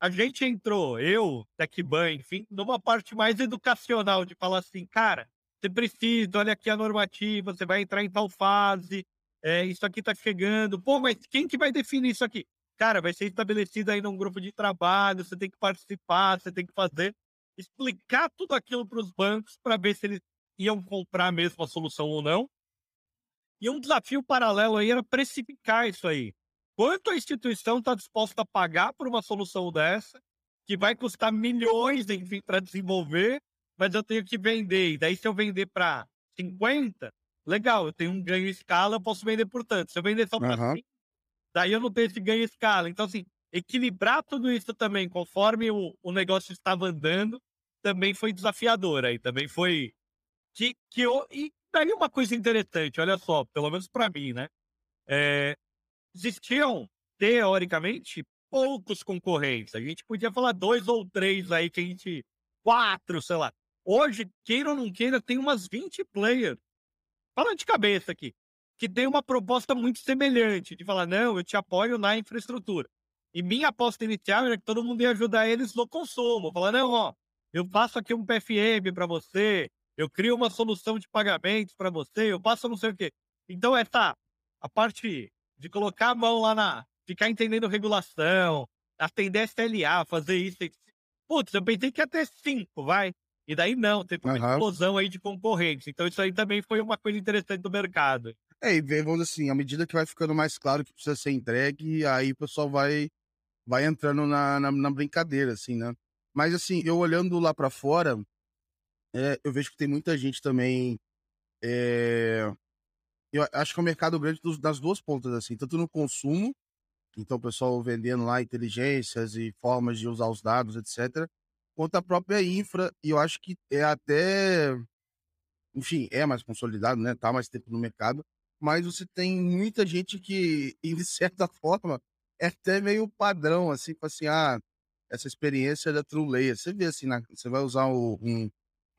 A gente entrou, eu, TecBan, enfim, numa parte mais educacional de falar assim, cara, você precisa, olha aqui a normativa, você vai entrar em tal fase, é, isso aqui tá chegando. Pô, mas quem que vai definir isso aqui? Cara, vai ser estabelecido aí num grupo de trabalho, você tem que participar, você tem que fazer, explicar tudo aquilo para os bancos para ver se eles iam comprar mesmo a solução ou não. E um desafio paralelo aí era precificar isso aí. Quanto a instituição está disposta a pagar por uma solução dessa, que vai custar milhões, enfim, para desenvolver, mas eu tenho que vender. E daí, se eu vender para 50, legal, eu tenho um ganho escala, eu posso vender por tanto. Se eu vender só para uhum. 5, daí eu não tenho esse ganho escala. Então, assim, equilibrar tudo isso também, conforme o, o negócio estava andando, também foi desafiador aí, também foi que, que e daí uma coisa interessante, olha só, pelo menos para mim, né? É, existiam, teoricamente, poucos concorrentes. A gente podia falar dois ou três aí que a gente. Quatro, sei lá. Hoje, queira ou não queira, tem umas 20 players. Falando de cabeça aqui. Que tem uma proposta muito semelhante, de falar, não, eu te apoio na infraestrutura. E minha aposta inicial era que todo mundo ia ajudar eles no consumo. Falar, não, ó, eu faço aqui um PFM para você, eu crio uma solução de pagamentos para você, eu passo não sei o quê. Então, essa a parte de colocar a mão lá na. ficar entendendo regulação, atender SLA, fazer isso. Putz, eu pensei que ia ter cinco, vai. E daí não, teve uma uhum. explosão aí de concorrentes. Então, isso aí também foi uma coisa interessante do mercado. É, e vamos assim, à medida que vai ficando mais claro que precisa ser entregue, aí o pessoal vai, vai entrando na, na, na brincadeira, assim, né? Mas assim, eu olhando lá para fora, é, eu vejo que tem muita gente também. É, eu acho que é um mercado grande das duas pontas, assim, tanto no consumo, então o pessoal vendendo lá inteligências e formas de usar os dados, etc., quanto a própria infra, e eu acho que é até. Enfim, é mais consolidado, né? Tá mais tempo no mercado, mas você tem muita gente que, de certa forma, é até meio padrão, assim, assim, ah, essa experiência da True Layer. Você vê assim, na, você vai usar o, um,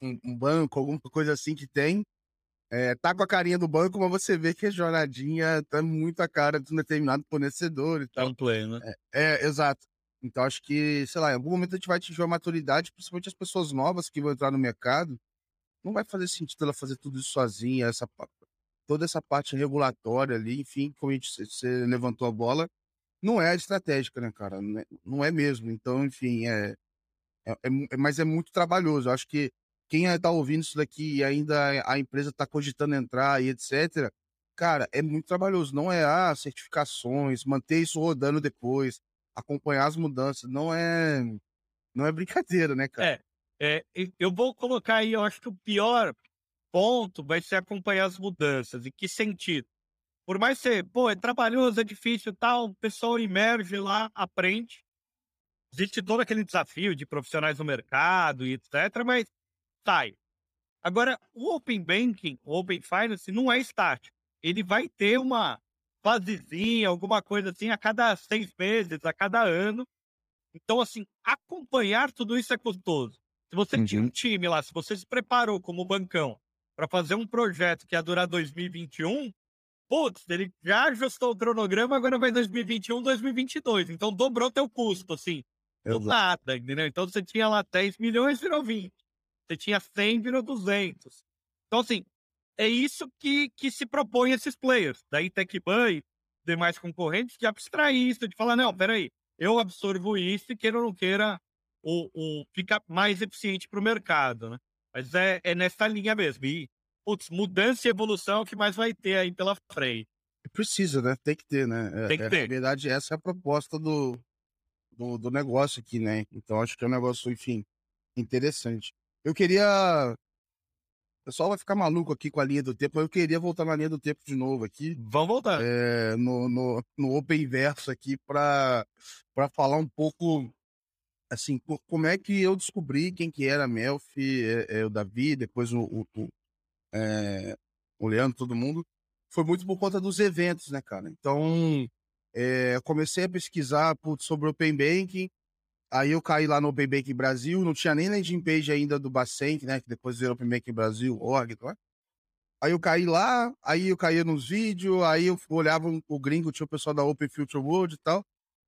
um, um, banco, alguma coisa assim que tem, é, tá com a carinha do banco, mas você vê que a jornadinha tá muito a cara de um determinado fornecedor e tal. É um play, né? É, é, exato. Então acho que, sei lá, em algum momento a gente vai atingir uma maturidade, principalmente as pessoas novas que vão entrar no mercado, não vai fazer sentido ela fazer tudo isso sozinha, essa, toda essa parte regulatória ali, enfim, como a gente, você levantou a bola, não é estratégica, né, cara? Não é, é mesmo. Então, enfim, é, é, é, mas é muito trabalhoso. Eu acho que quem está ouvindo isso daqui e ainda a empresa está cogitando entrar e etc., cara, é muito trabalhoso. Não é ah, certificações, manter isso rodando depois, acompanhar as mudanças. Não é, não é brincadeira, né, cara? É, é, eu vou colocar aí, eu acho que o pior ponto vai ser acompanhar as mudanças. Em que sentido? Por mais ser, pô, é trabalhoso, é difícil tal, o pessoal emerge lá, aprende. Existe todo aquele desafio de profissionais no mercado e etc., mas sai. Agora, o Open Banking, o Open Finance, não é estático. Ele vai ter uma fasezinha, alguma coisa assim, a cada seis meses, a cada ano. Então, assim, acompanhar tudo isso é custoso. Se você uhum. tinha um time lá, se você se preparou como bancão para fazer um projeto que ia durar 2021, putz, ele já ajustou o cronograma, agora vai 2021, 2022. Então dobrou teu custo, assim, do nada, entendeu? Então você tinha lá 10 milhões, virou 20. Você tinha 100, virou 200. Então, assim, é isso que, que se propõe esses players. Daí TechBan e demais concorrentes de abstrair isso, de falar, não, peraí, eu absorvo isso e queira ou não queira, o, o, fica mais eficiente para o mercado, né? Mas é, é nessa linha mesmo. E, putz, mudança e evolução é o que mais vai ter aí pela frente. Precisa, né? Tem que ter, né? É, Tem que é, ter. Na verdade, essa é a proposta do, do, do negócio aqui, né? Então, acho que é um negócio, enfim, interessante. Eu queria. O pessoal vai ficar maluco aqui com a linha do tempo, mas eu queria voltar na linha do tempo de novo aqui. Vamos voltar. É, no, no, no Open Verso aqui para falar um pouco assim, como é que eu descobri quem que era a Melf, é, é, o Davi, depois o, o, o, é, o Leandro, todo mundo, foi muito por conta dos eventos, né, cara? Então, comecei a pesquisar putz, sobre o Open Banking, Aí eu caí lá no Banking Brasil, não tinha nem landing page ainda do Bacent, né? Que depois virou Banking Brasil, org, tá? Aí eu caí lá, aí eu caía nos vídeos, aí eu olhava o gringo, tinha o pessoal da Open Future World e tal.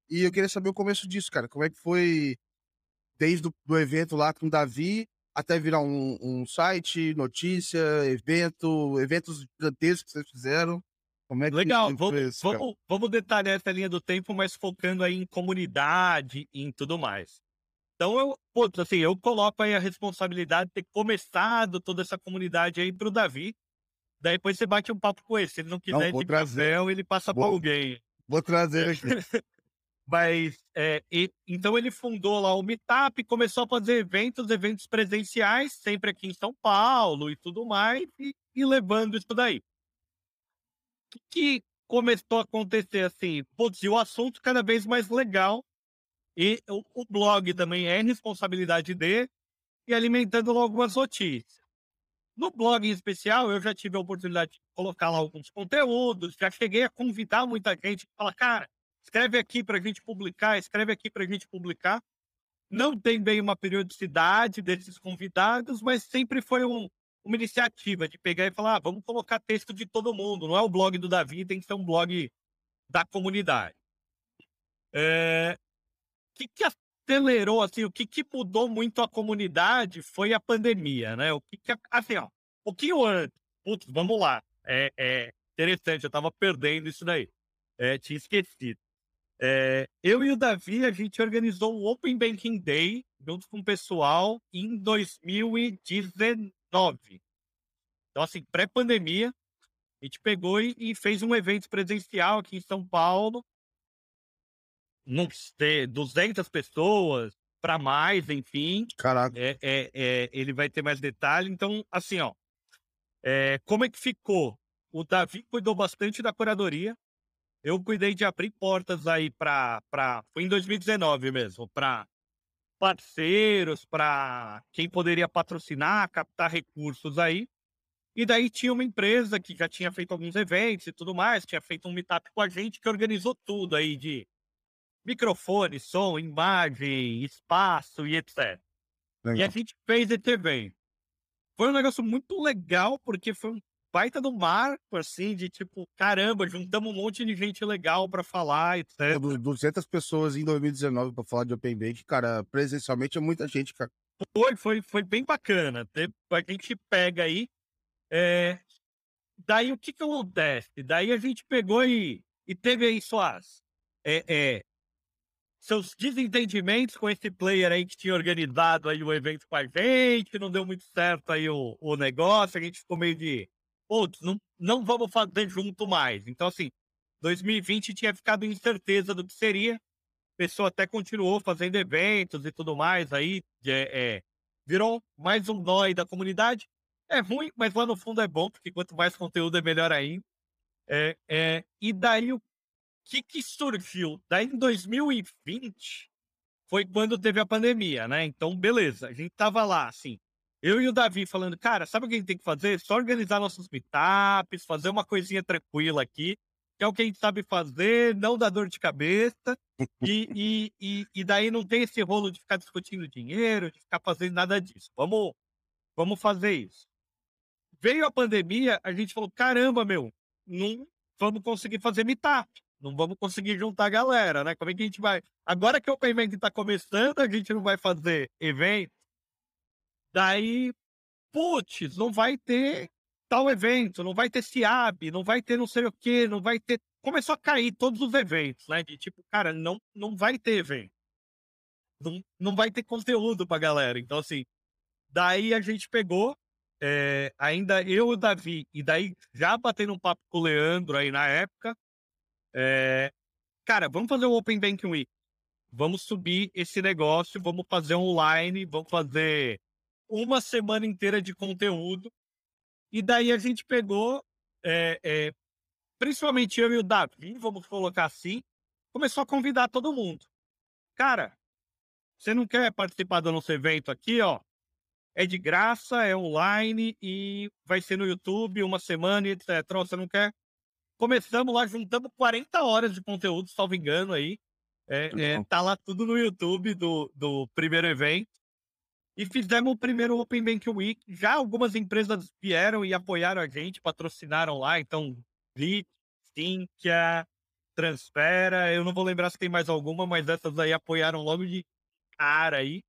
E eu queria saber o começo disso, cara. Como é que foi desde o evento lá com o Davi até virar um, um site, notícia, evento, eventos gigantescos que vocês fizeram. Como é que Legal, vamos, vamos, vamos, detalhar essa linha do tempo, mas focando aí em comunidade e em tudo mais. Então, eu, putz, assim, eu coloco aí a responsabilidade de ter começado toda essa comunidade aí pro Davi. Daí depois você bate um papo com ele. Se ele não quiser não, de trazer. ele passa para alguém. Vou trazer aqui. Mas, é, e, então ele fundou lá o Meetup, começou a fazer eventos, eventos presenciais, sempre aqui em São Paulo e tudo mais, e, e levando isso daí que começou a acontecer assim? Putz, o assunto cada vez mais legal. E o, o blog também é responsabilidade dele e alimentando algumas notícias. No blog em especial, eu já tive a oportunidade de colocar lá alguns conteúdos, já cheguei a convidar muita gente, falar, cara, escreve aqui para a gente publicar, escreve aqui para a gente publicar. Não tem bem uma periodicidade desses convidados, mas sempre foi um, uma iniciativa de pegar e falar, ah, vamos colocar texto de todo mundo, não é o blog do Davi, tem que ser um blog da comunidade. É... O que, que acelerou, assim, o que, que mudou muito a comunidade foi a pandemia, né? O que, que assim, ó, um pouquinho antes, putz, vamos lá, é, é interessante, eu tava perdendo isso daí, é, tinha esquecido. É, eu e o Davi, a gente organizou o Open Banking Day junto com o pessoal em 2019. Então, assim, pré-pandemia, a gente pegou e, e, fez um evento presencial aqui em São Paulo. Não sei, 200 pessoas para mais, enfim. Caraca. É, é, é, ele vai ter mais detalhe. Então, assim, ó. É, como é que ficou? O Davi cuidou bastante da curadoria. Eu cuidei de abrir portas aí para. Foi em 2019 mesmo, para parceiros, para quem poderia patrocinar, captar recursos aí. E daí tinha uma empresa que já tinha feito alguns eventos e tudo mais, tinha feito um meetup com a gente, que organizou tudo aí de microfone, som, imagem, espaço e etc. Legal. E a gente fez esse evento. Foi um negócio muito legal, porque foi um baita do marco, assim, de tipo, caramba, juntamos um monte de gente legal para falar, etc. 200 pessoas em 2019 para falar de Open Bank, cara, presencialmente é muita gente, cara. Foi, foi, foi bem bacana. A gente pega aí. É... Daí o que que acontece? Daí a gente pegou e, e teve aí suas. É, é, seus desentendimentos com esse player aí que tinha organizado aí o evento com a gente, não deu muito certo aí o, o negócio, a gente ficou meio de, putz, não, não vamos fazer junto mais. Então, assim, 2020 tinha ficado incerteza do que seria, a pessoa até continuou fazendo eventos e tudo mais aí, é, é, virou mais um nó da comunidade. É ruim, mas lá no fundo é bom, porque quanto mais conteúdo é melhor ainda. É, é, e daí o que, que surgiu? Daí em 2020 foi quando teve a pandemia, né? Então, beleza, a gente tava lá, assim, eu e o Davi falando, cara, sabe o que a gente tem que fazer? Só organizar nossos meetups, fazer uma coisinha tranquila aqui, que é o que a gente sabe fazer, não dá dor de cabeça, e, e, e, e daí não tem esse rolo de ficar discutindo dinheiro, de ficar fazendo nada disso. Vamos, vamos fazer isso. Veio a pandemia, a gente falou, caramba, meu, não vamos conseguir fazer meetup não vamos conseguir juntar a galera, né? Como é que a gente vai. Agora que o Bank está começando, a gente não vai fazer evento. Daí, putz, não vai ter tal evento, não vai ter CIAB, não vai ter não sei o quê, não vai ter. Começou a cair todos os eventos, né? De tipo, cara, não, não vai ter evento. Não, não vai ter conteúdo pra galera. Então, assim, daí a gente pegou, é, ainda eu e o Davi, e daí já batendo um papo com o Leandro aí na época, é, cara, vamos fazer o Open Banking Week. Vamos subir esse negócio, vamos fazer online, vamos fazer uma semana inteira de conteúdo. E daí a gente pegou, é, é, principalmente eu e o Davi, vamos colocar assim, começou a convidar todo mundo. Cara, você não quer participar do nosso evento aqui, ó? É de graça, é online e vai ser no YouTube uma semana, etc. Você não quer? Começamos lá, juntamos 40 horas de conteúdo, salvo engano aí. É, é, tá lá tudo no YouTube do, do primeiro evento. E fizemos o primeiro Open Bank Week. Já algumas empresas vieram e apoiaram a gente, patrocinaram lá. Então, Vit, Cynthia, Transfera. Eu não vou lembrar se tem mais alguma, mas essas aí apoiaram logo de cara aí.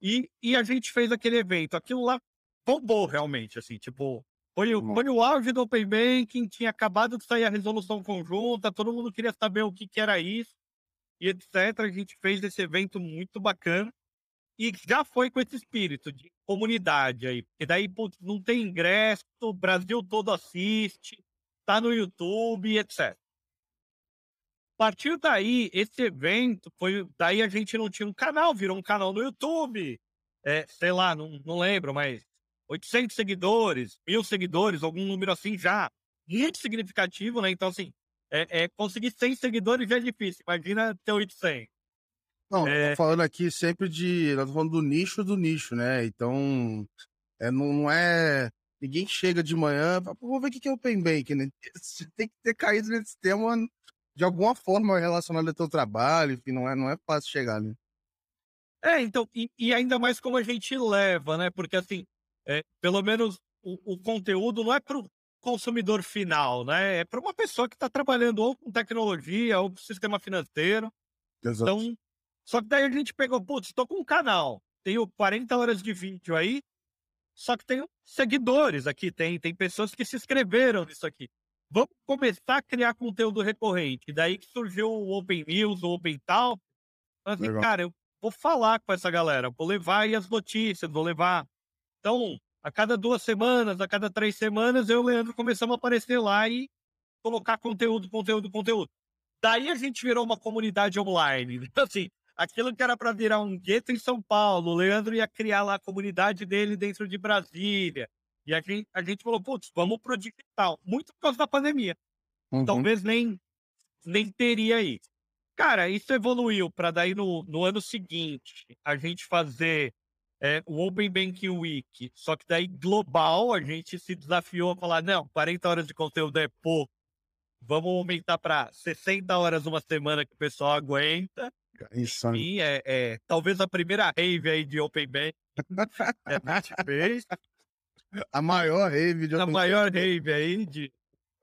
E, e a gente fez aquele evento. Aquilo lá bombou realmente, assim, tipo, foi, foi o auge do Open Banking, tinha acabado de sair a resolução conjunta, todo mundo queria saber o que, que era isso, e etc. A gente fez esse evento muito bacana. E já foi com esse espírito de comunidade aí. E daí, putz, não tem ingresso, o Brasil todo assiste, tá no YouTube, etc. A partir daí, esse evento foi. Daí a gente não tinha um canal, virou um canal no YouTube. É, sei lá, não, não lembro, mas 800 seguidores, mil seguidores, algum número assim já muito significativo, né? Então, assim, é, é conseguir 100 seguidores já é difícil. Imagina ter 800. Não, é... tô falando aqui sempre de. Nós tô falando do nicho do nicho, né? Então, é, não, não é. Ninguém chega de manhã, fala, vou ver o que é Open Bank, né? Você tem que ter caído nesse tema de alguma forma relacionado ao teu trabalho, enfim, não é, não é fácil chegar, né? É, então, e, e ainda mais como a gente leva, né? Porque assim, é, pelo menos o, o, conteúdo não é para o consumidor final, né? É para uma pessoa que está trabalhando ou com tecnologia ou com sistema financeiro. Exato. Então, só que daí a gente pegou, putz, estou com um canal, tenho 40 horas de vídeo aí, só que tenho seguidores aqui, tem, tem pessoas que se inscreveram nisso aqui. Vamos começar a criar conteúdo recorrente. Daí que surgiu o Open News, o Open Tal. Assim, cara, eu vou falar com essa galera, vou levar aí as notícias, vou levar então, a cada duas semanas, a cada três semanas, eu e o Leandro começamos a aparecer lá e colocar conteúdo, conteúdo, conteúdo. Daí a gente virou uma comunidade online. Então, assim, aquilo que era para virar um gueto em São Paulo, o Leandro ia criar lá a comunidade dele dentro de Brasília. E a gente, a gente falou, putz, vamos pro digital. Muito por causa da pandemia. Uhum. Talvez nem, nem teria isso. Cara, isso evoluiu para daí no, no ano seguinte a gente fazer é, o Open Banking Week. Só que daí, global, a gente se desafiou a falar, não, 40 horas de conteúdo é pouco. vamos aumentar para 60 horas uma semana que o pessoal aguenta. Isso. E é, é, talvez a primeira rave aí de Open Bank é fez. A maior rave de A Open maior rave aí de.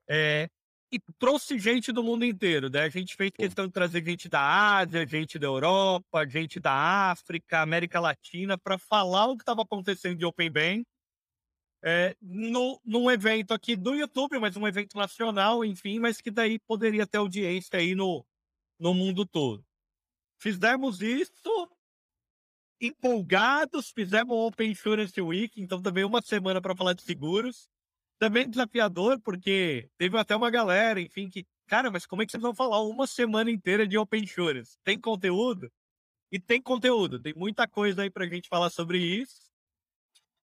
É, e trouxe gente do mundo inteiro, né? A gente fez questão de trazer gente da Ásia, gente da Europa, gente da África, América Latina, para falar o que estava acontecendo de Open Bank é, no, num evento aqui do YouTube, mas um evento nacional, enfim, mas que daí poderia ter audiência aí no, no mundo todo. Fizemos isso empolgados, fizemos o Open Insurance Week, então também uma semana para falar de seguros. Também desafiador, porque teve até uma galera, enfim, que, cara, mas como é que vocês vão falar uma semana inteira de Open Insurance? Tem conteúdo? E tem conteúdo, tem muita coisa aí pra gente falar sobre isso.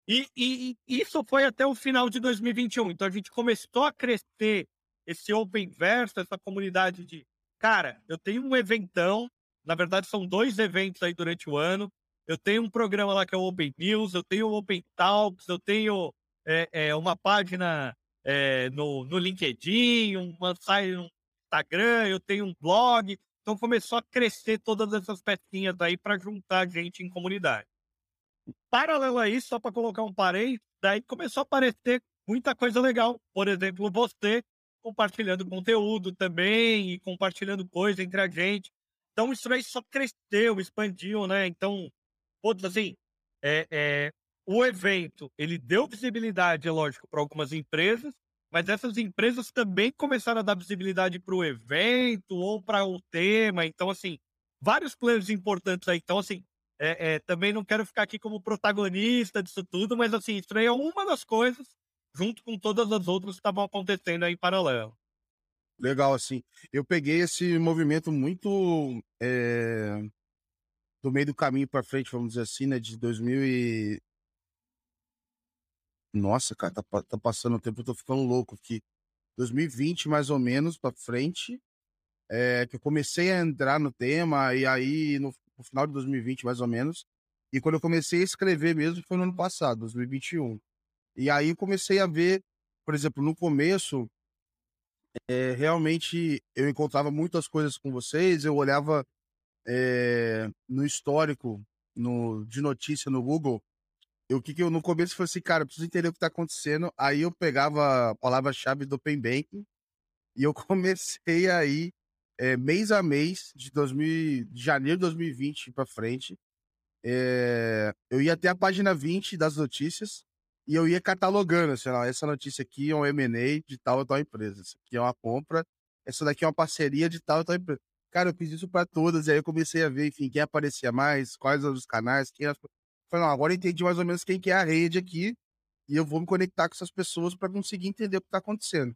E, e, e, isso foi até o final de 2021. Então a gente começou a crescer esse Open Verso, essa comunidade de, cara, eu tenho um eventão, na verdade são dois eventos aí durante o ano. Eu tenho um programa lá que é o Open News, eu tenho o Open Talks, eu tenho é, é, uma página é, no, no LinkedIn, uma site no Instagram, eu tenho um blog. Então começou a crescer todas essas pecinhas aí para juntar gente em comunidade. Paralelo a isso, só para colocar um parei, daí começou a aparecer muita coisa legal. Por exemplo, você compartilhando conteúdo também e compartilhando coisa entre a gente. Então isso aí só cresceu, expandiu, né? Então, putz, assim, é, é, o evento, ele deu visibilidade, é lógico, para algumas empresas, mas essas empresas também começaram a dar visibilidade para o evento ou para o tema. Então, assim, vários players importantes aí. Então, assim, é, é, também não quero ficar aqui como protagonista disso tudo, mas assim, isso aí é uma das coisas, junto com todas as outras que estavam acontecendo aí em paralelo. Legal, assim. Eu peguei esse movimento muito é, do meio do caminho para frente, vamos dizer assim, né? De 2000 e... Nossa, cara, tá, tá passando o tempo, eu tô ficando louco aqui. 2020, mais ou menos, para frente, é, que eu comecei a entrar no tema, e aí no, no final de 2020, mais ou menos. E quando eu comecei a escrever mesmo, foi no ano passado, 2021. E aí comecei a ver, por exemplo, no começo, é, realmente eu encontrava muitas coisas com vocês, eu olhava é, no histórico no, de notícia no Google, o que, que eu no começo falei assim, cara, preciso entender o que está acontecendo. Aí eu pegava a palavra-chave do Open Banking e eu comecei aí é, mês a mês, de, 2000, de janeiro de 2020 para frente, é, eu ia até a página 20 das notícias e eu ia catalogando, sei lá, essa notícia aqui é um M&A de tal ou tal empresa, essa aqui é uma compra, essa daqui é uma parceria de tal ou tal empresa. Cara, eu fiz isso para todas, e aí eu comecei a ver, enfim, quem aparecia mais, quais os canais, quem... Falei, não, agora eu entendi mais ou menos quem que é a rede aqui, e eu vou me conectar com essas pessoas para conseguir entender o que está acontecendo.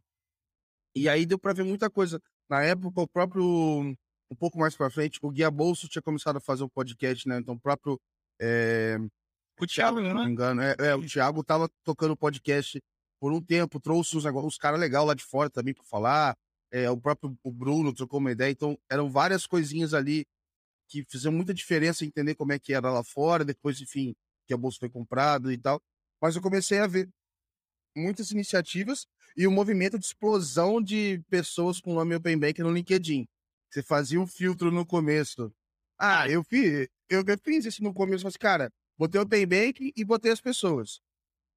E aí deu para ver muita coisa. Na época, o próprio, um pouco mais para frente, o Guia Bolso tinha começado a fazer um podcast, né? Então, o próprio. É, o Thiago, né? não me engano. É, é, o Thiago tava tocando podcast por um tempo, trouxe uns, uns caras legais lá de fora também para falar. É, o próprio o Bruno trocou uma ideia. Então, eram várias coisinhas ali que fizeram muita diferença entender como é que era lá fora. Depois, enfim, que a bolsa foi comprado e tal. Mas eu comecei a ver muitas iniciativas e o um movimento de explosão de pessoas com nome Open Bank no LinkedIn. Você fazia um filtro no começo. Ah, eu fiz, eu fiz isso no começo, mas, cara, botei o Open Bank e botei as pessoas.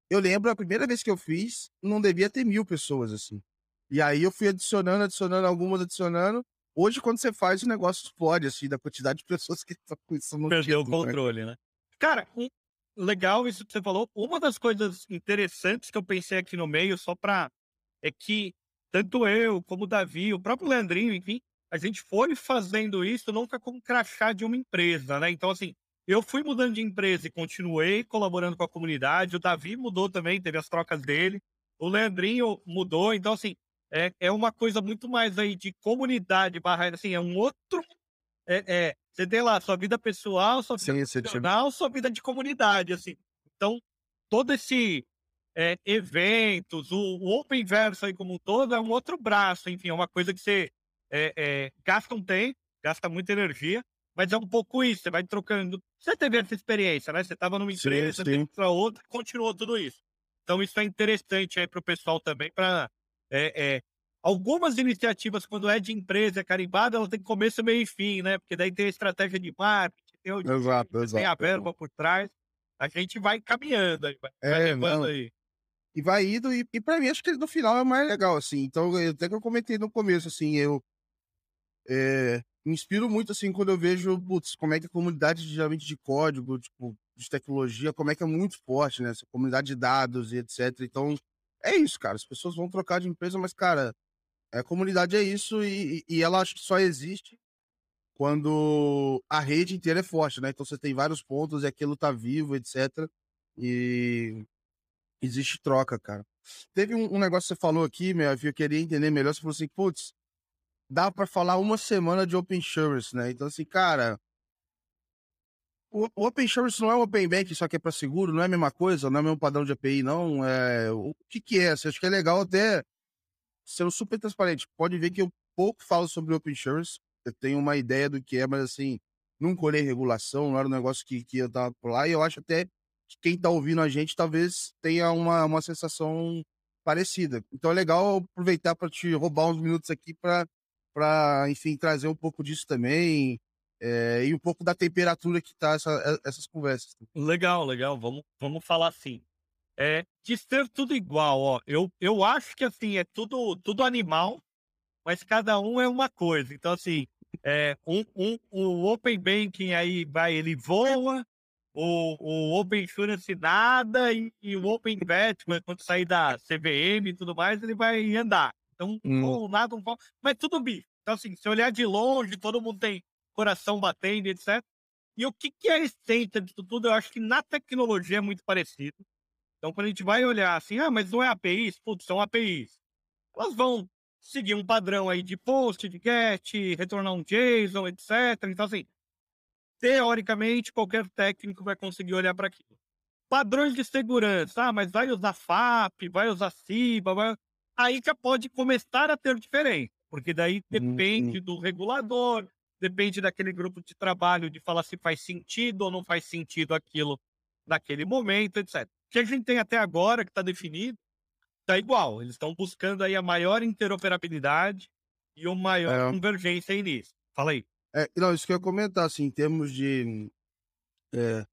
Eu lembro, a primeira vez que eu fiz, não devia ter mil pessoas, assim. E aí eu fui adicionando, adicionando, algumas adicionando. Hoje, quando você faz, o negócio explode, assim, da quantidade de pessoas que estão com isso no Perdeu título, o né? controle, né? né? Cara, legal isso que você falou. Uma das coisas interessantes que eu pensei aqui no meio, só para é que tanto eu como o Davi, o próprio Leandrinho, enfim, a gente foi fazendo isso nunca com crachá de uma empresa, né? Então, assim, eu fui mudando de empresa e continuei colaborando com a comunidade. O Davi mudou também, teve as trocas dele. O Leandrinho mudou. Então, assim, é, é uma coisa muito mais aí de comunidade, barra, assim, é um outro. É, é, você tem lá sua vida pessoal, sua vida Sim, profissional, sua vida de comunidade, assim. Então, todo esse é, eventos, o, o Open Verso aí como um todo é um outro braço, enfim, é uma coisa que você é, é, gasta um tempo, gasta muita energia, mas é um pouco isso, você vai trocando. Você teve essa experiência, né? Você estava numa empresa, para outra, continuou tudo isso. Então isso é interessante aí para o pessoal também, para é, é, algumas iniciativas, quando é de empresa, é carimbada, ela tem começo, meio e fim, né? Porque daí tem a estratégia de marketing, tem, o, exato, exato. tem a verba por trás. A gente vai caminhando, vai, é, vai levando não. aí. E vai indo, e, e pra mim, acho que no final é mais legal, assim. Então, até que eu comentei no começo, assim, eu é, me inspiro muito, assim, quando eu vejo, putz, como é que a comunidade, geralmente, de código, tipo, de tecnologia, como é que é muito forte, né? Essa comunidade de dados e etc. Então, é isso, cara. As pessoas vão trocar de empresa, mas, cara, a comunidade é isso e, e ela acho que só existe quando a rede inteira é forte, né? Então você tem vários pontos e aquilo tá vivo, etc. E existe troca, cara. Teve um, um negócio que você falou aqui, meu, eu queria entender melhor. Você falou assim, putz, dá para falar uma semana de Open Insurance, né? Então, assim, cara, o, Open Insurance não é um Open Bank só que é para seguro, não é a mesma coisa, não é o mesmo padrão de API, não. É, o que que é? Você acha que é legal até sendo super transparente. Pode ver que eu pouco falo sobre Open Insurance, eu tenho uma ideia do que é, mas assim, nunca olhei regulação, não era um negócio que, que eu tava por lá, e eu acho até que quem tá ouvindo a gente talvez tenha uma, uma sensação parecida. Então é legal aproveitar para te roubar uns minutos aqui para para, enfim, trazer um pouco disso também é, e um pouco da temperatura que tá essa, essas conversas. Legal, legal. Vamos, vamos falar assim. É, de ser tudo igual, ó. Eu, eu acho que assim, é tudo, tudo animal, mas cada um é uma coisa. Então, assim, é, um, um, o Open Banking aí vai, ele voa, o, o Open Insurance nada, e, e o Open Investment, quando sair da CVM e tudo mais, ele vai andar. Então, hum. um nada, um mas tudo bicho. Então, assim, se olhar de longe, todo mundo tem coração batendo, etc. E o que, que é a essência disso tudo? Eu acho que na tecnologia é muito parecido. Então, quando a gente vai olhar assim, ah, mas não é APIs? Putz, são APIs. Elas vão seguir um padrão aí de post, de get, retornar um JSON, etc. Então, assim, teoricamente, qualquer técnico vai conseguir olhar para aquilo. Padrões de segurança, ah, mas vai usar FAP, vai usar CIBA, vai aí já pode começar a ter diferença, porque daí depende uhum. do regulador, depende daquele grupo de trabalho de falar se faz sentido ou não faz sentido aquilo naquele momento, etc. O que a gente tem até agora, que está definido, está igual. Eles estão buscando aí a maior interoperabilidade e uma maior é. convergência nisso. Fala aí. É, não, isso que eu ia comentar, assim, em termos de é,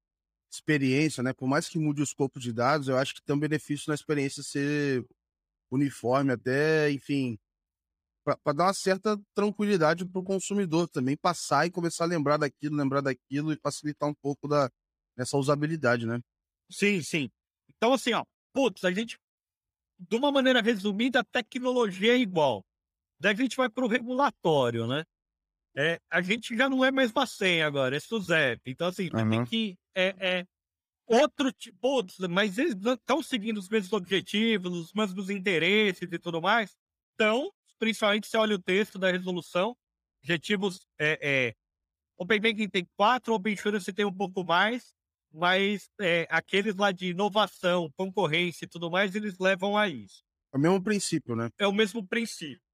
experiência, né? Por mais que mude o escopo de dados, eu acho que tem um benefício na experiência ser uniforme até, enfim, para dar uma certa tranquilidade para o consumidor também passar e começar a lembrar daquilo, lembrar daquilo e facilitar um pouco da nessa usabilidade, né? Sim, sim. Então, assim, ó, putz, a gente, de uma maneira resumida, a tecnologia é igual. Daí a gente vai para o regulatório, né? É, a gente já não é mais Bacen agora, é SUSEP. Então, assim, uhum. tem que. É, é, outro tipo, mas eles estão seguindo os mesmos objetivos, os mesmos interesses e tudo mais. Então, principalmente se olha o texto da resolução, objetivos é, é Open Banking tem quatro, Open Insurance tem um pouco mais, mas é, aqueles lá de inovação, concorrência e tudo mais, eles levam a isso. É o mesmo princípio, né? É o mesmo princípio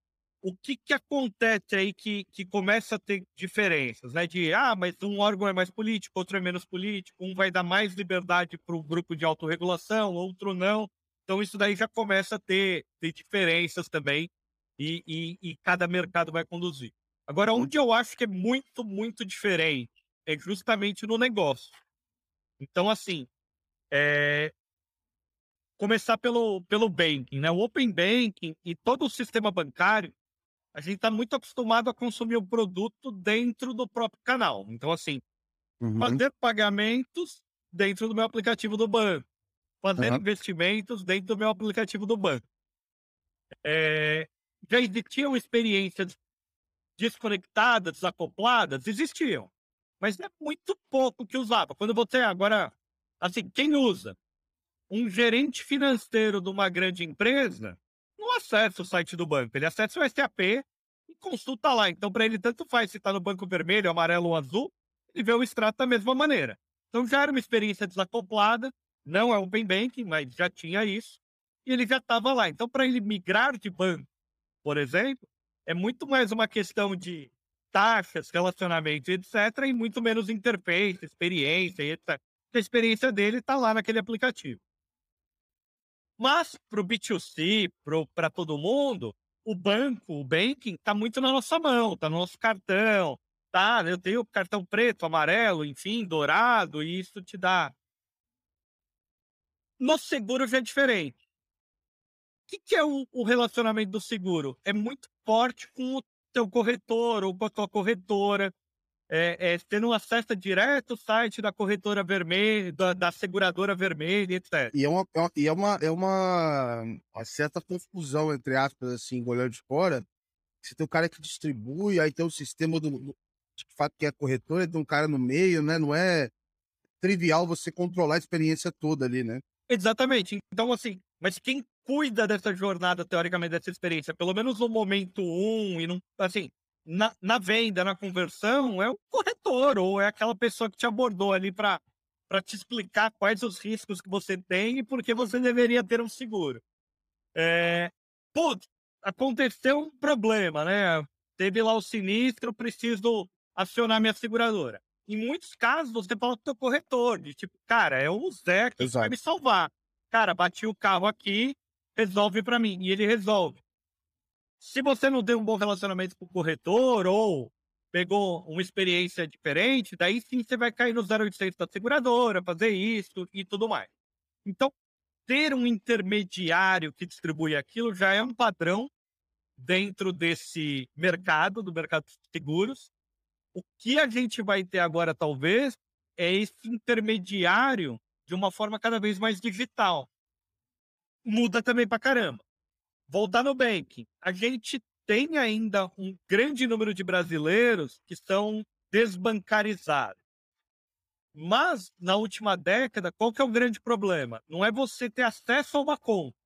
o que, que acontece aí que, que começa a ter diferenças, né? De, ah, mas um órgão é mais político, outro é menos político, um vai dar mais liberdade para o grupo de autorregulação, outro não. Então, isso daí já começa a ter, ter diferenças também e, e, e cada mercado vai conduzir. Agora, onde eu acho que é muito, muito diferente é justamente no negócio. Então, assim, é... começar pelo, pelo banking, né? O Open Banking e todo o sistema bancário, a gente está muito acostumado a consumir o produto dentro do próprio canal. Então, assim, uhum. fazer pagamentos dentro do meu aplicativo do banco, fazer uhum. investimentos dentro do meu aplicativo do banco. É, já existiam experiências desconectadas, desacopladas? Existiam. Mas é muito pouco que usava. Quando você agora, assim, quem usa? Um gerente financeiro de uma grande empresa, não acessa o site do banco, ele acessa o SAP e consulta lá. Então, para ele, tanto faz se está no banco vermelho, amarelo ou azul, ele vê o extrato da mesma maneira. Então, já era uma experiência desacoplada, não é Open Banking, mas já tinha isso, e ele já estava lá. Então, para ele migrar de banco, por exemplo, é muito mais uma questão de taxas, relacionamento, etc., e muito menos interface, experiência, etc. A experiência dele está lá naquele aplicativo. Mas para o B2C, para todo mundo, o banco, o banking, está muito na nossa mão, está no nosso cartão, tá? Eu tenho cartão preto, amarelo, enfim, dourado, e isso te dá. No seguro já é diferente. O que, que é o, o relacionamento do seguro? É muito forte com o teu corretor ou com a tua corretora é, é, tendo acesso direto ao site da corretora vermelha, da, da seguradora vermelha, etc. E é uma, é, e é uma, é uma, uma certa confusão, entre aspas, assim, olhando de fora. Você tem o cara que distribui, aí tem o sistema do, do de fato que é corretora, tem um cara no meio, né? Não é trivial você controlar a experiência toda ali, né? Exatamente. Então, assim, mas quem cuida dessa jornada, teoricamente, dessa experiência, pelo menos no momento um, e não, assim, na, na venda, na conversão, é o corretor ou é aquela pessoa que te abordou ali para te explicar quais os riscos que você tem e por que você deveria ter um seguro. É, putz, aconteceu um problema, né? Teve lá o sinistro, preciso acionar minha seguradora. Em muitos casos, você fala com o corretor, de tipo, cara, é o Zé que Exato. vai me salvar. Cara, bati o carro aqui, resolve para mim. E ele resolve. Se você não tem um bom relacionamento com o corretor ou pegou uma experiência diferente, daí sim você vai cair no 0800 da seguradora, fazer isso e tudo mais. Então, ter um intermediário que distribui aquilo já é um padrão dentro desse mercado, do mercado de seguros. O que a gente vai ter agora, talvez, é esse intermediário de uma forma cada vez mais digital. Muda também pra caramba voltar no banking, a gente tem ainda um grande número de brasileiros que são desbancarizados. Mas, na última década, qual que é o grande problema? Não é você ter acesso a uma conta.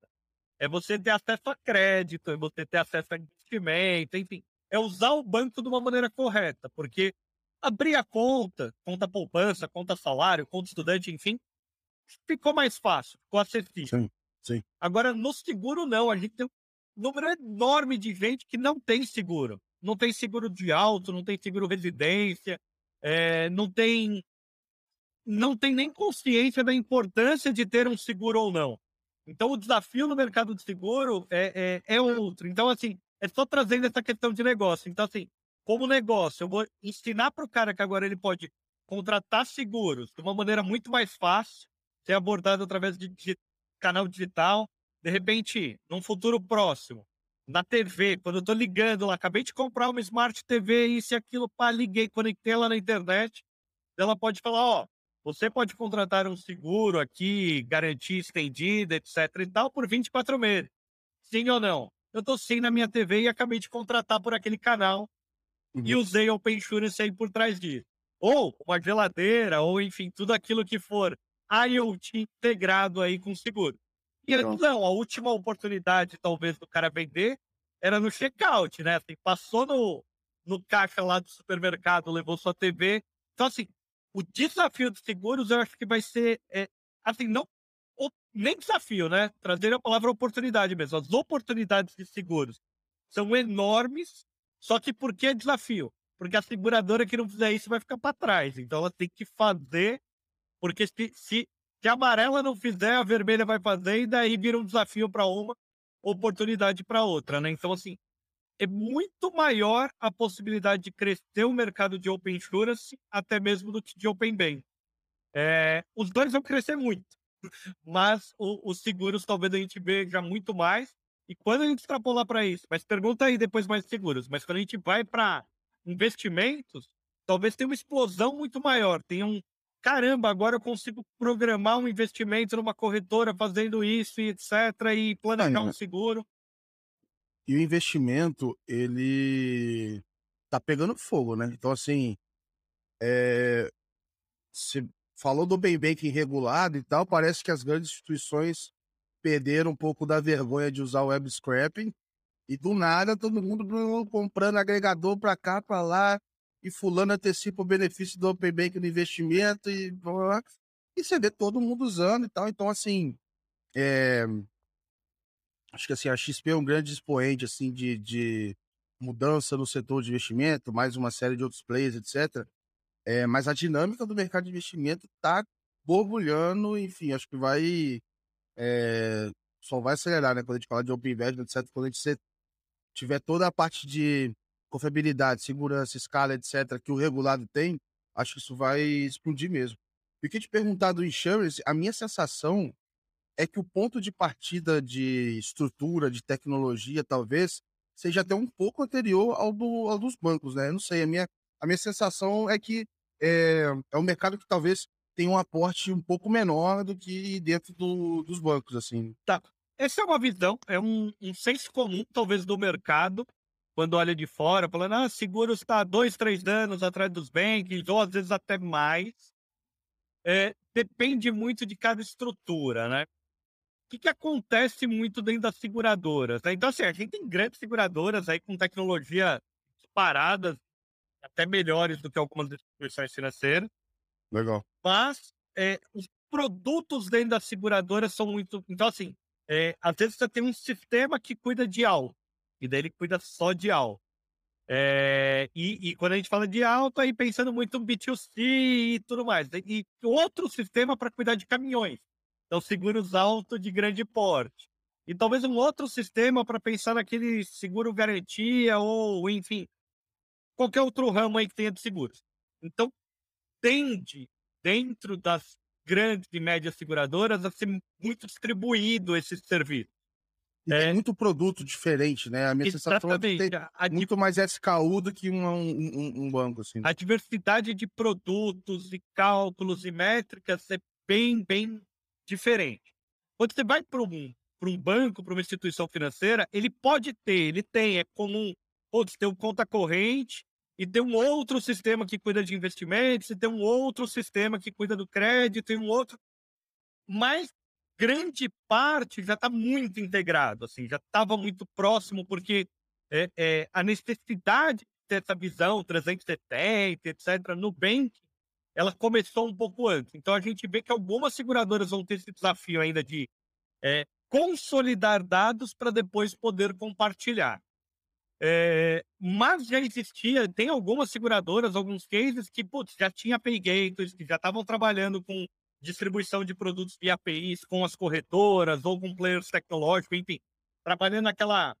É você ter acesso a crédito, é você ter acesso a investimento, enfim. É usar o banco de uma maneira correta, porque abrir a conta, conta poupança, conta salário, conta estudante, enfim, ficou mais fácil, ficou acessível. Sim. Sim. Agora, no seguro, não. A gente tem um número enorme de gente que não tem seguro. Não tem seguro de auto, não tem seguro residência, é, não tem não tem nem consciência da importância de ter um seguro ou não. Então, o desafio no mercado de seguro é, é, é outro. Então, assim, é só trazendo essa questão de negócio. Então, assim, como negócio, eu vou ensinar para o cara que agora ele pode contratar seguros de uma maneira muito mais fácil, ser abordado através de canal digital, de repente, num futuro próximo, na TV, quando eu tô ligando lá, acabei de comprar uma Smart TV, isso e aquilo, pá, liguei, conectei ela na internet, ela pode falar, ó, você pode contratar um seguro aqui, garantia estendida, etc e tal, por 24 meses. Sim ou não? Eu tô sim na minha TV e acabei de contratar por aquele canal uhum. e usei Open Insurance aí por trás disso. Ou uma geladeira, ou enfim, tudo aquilo que for IoT integrado aí com seguro. E não, a última oportunidade, talvez, do cara vender era no checkout, né? Assim, passou no, no caixa lá do supermercado, levou sua TV. Então, assim, o desafio dos seguros eu acho que vai ser, é, assim, não nem desafio, né? Trazer a palavra oportunidade mesmo. As oportunidades de seguros são enormes, só que por que desafio? Porque a seguradora que não fizer isso vai ficar para trás. Então ela tem que fazer porque se, se, se a amarela não fizer, a vermelha vai fazer, e daí vira um desafio para uma, oportunidade para outra, né? Então, assim, é muito maior a possibilidade de crescer o mercado de Open Insurance, até mesmo do que de Open Bank. É, os dois vão crescer muito, mas os seguros talvez a gente veja muito mais. E quando a gente extrapolar para isso, mas pergunta aí depois mais seguros, mas quando a gente vai para investimentos, talvez tenha uma explosão muito maior, tenha um, caramba, agora eu consigo programar um investimento numa corretora fazendo isso e etc. e planejar um seguro. E o investimento, ele tá pegando fogo, né? Então, assim, é... você falou do bem banking regulado e tal, parece que as grandes instituições perderam um pouco da vergonha de usar o web scrapping e do nada todo mundo comprando agregador para cá, para lá, e fulano antecipa o benefício do Open Bank no investimento e, e você vê todo mundo usando e tal. Então, assim, é, acho que assim, a XP é um grande expoente assim, de, de mudança no setor de investimento, mais uma série de outros players, etc. É, mas a dinâmica do mercado de investimento está borbulhando, enfim, acho que vai. É, só vai acelerar, né? Quando a gente fala de Open Investment, etc. Quando a gente tiver toda a parte de confiabilidade, segurança, escala, etc., que o regulado tem, acho que isso vai explodir mesmo. E o que te perguntar do insurance, a minha sensação é que o ponto de partida de estrutura, de tecnologia, talvez, seja até um pouco anterior ao, do, ao dos bancos, né? Eu não sei, a minha, a minha sensação é que é, é um mercado que talvez tenha um aporte um pouco menor do que dentro do, dos bancos, assim. Tá. Essa é uma visão, é um, um senso comum, talvez, do mercado, quando olha de fora, falando, ah, seguro está dois, três anos atrás dos bancos, ou às vezes até mais. É, depende muito de cada estrutura, né? O que, que acontece muito dentro das seguradoras? Né? Então, assim, a gente tem grandes seguradoras aí com tecnologia paradas, até melhores do que algumas instituições financeiras. Legal. Mas é, os produtos dentro da seguradora são muito. Então, assim, é, às vezes você tem um sistema que cuida de alto, e daí ele cuida só de alto. É, e, e, quando a gente fala de alto, aí pensando muito no B2C e tudo mais. E outro sistema para cuidar de caminhões. Então, seguros alto de grande porte. E talvez um outro sistema para pensar naquele seguro garantia ou, enfim, qualquer outro ramo aí que tenha de seguros. Então, tende, dentro das grandes e médias seguradoras, a ser muito distribuído esse serviço. E é. tem muito produto diferente, né? A minha sensação é que tem a, muito mais SKU do que um, um, um banco. Assim. A diversidade de produtos e cálculos e métricas é bem, bem diferente. Quando você vai para um, um banco, para uma instituição financeira, ele pode ter, ele tem, é comum, pode ter uma conta corrente e tem um outro sistema que cuida de investimentos, e tem um outro sistema que cuida do crédito, e um outro. Mas grande parte já está muito integrado, assim, já estava muito próximo, porque é, é, a necessidade de ter essa visão 370, etc., no Bank, ela começou um pouco antes. Então a gente vê que algumas seguradoras vão ter esse desafio ainda de é, consolidar dados para depois poder compartilhar. É, mas já existia, tem algumas seguradoras, alguns cases que putz, já tinha pay gators, que já estavam trabalhando com distribuição de produtos via APIs com as corretoras ou com players tecnológicos, enfim, trabalhando naquela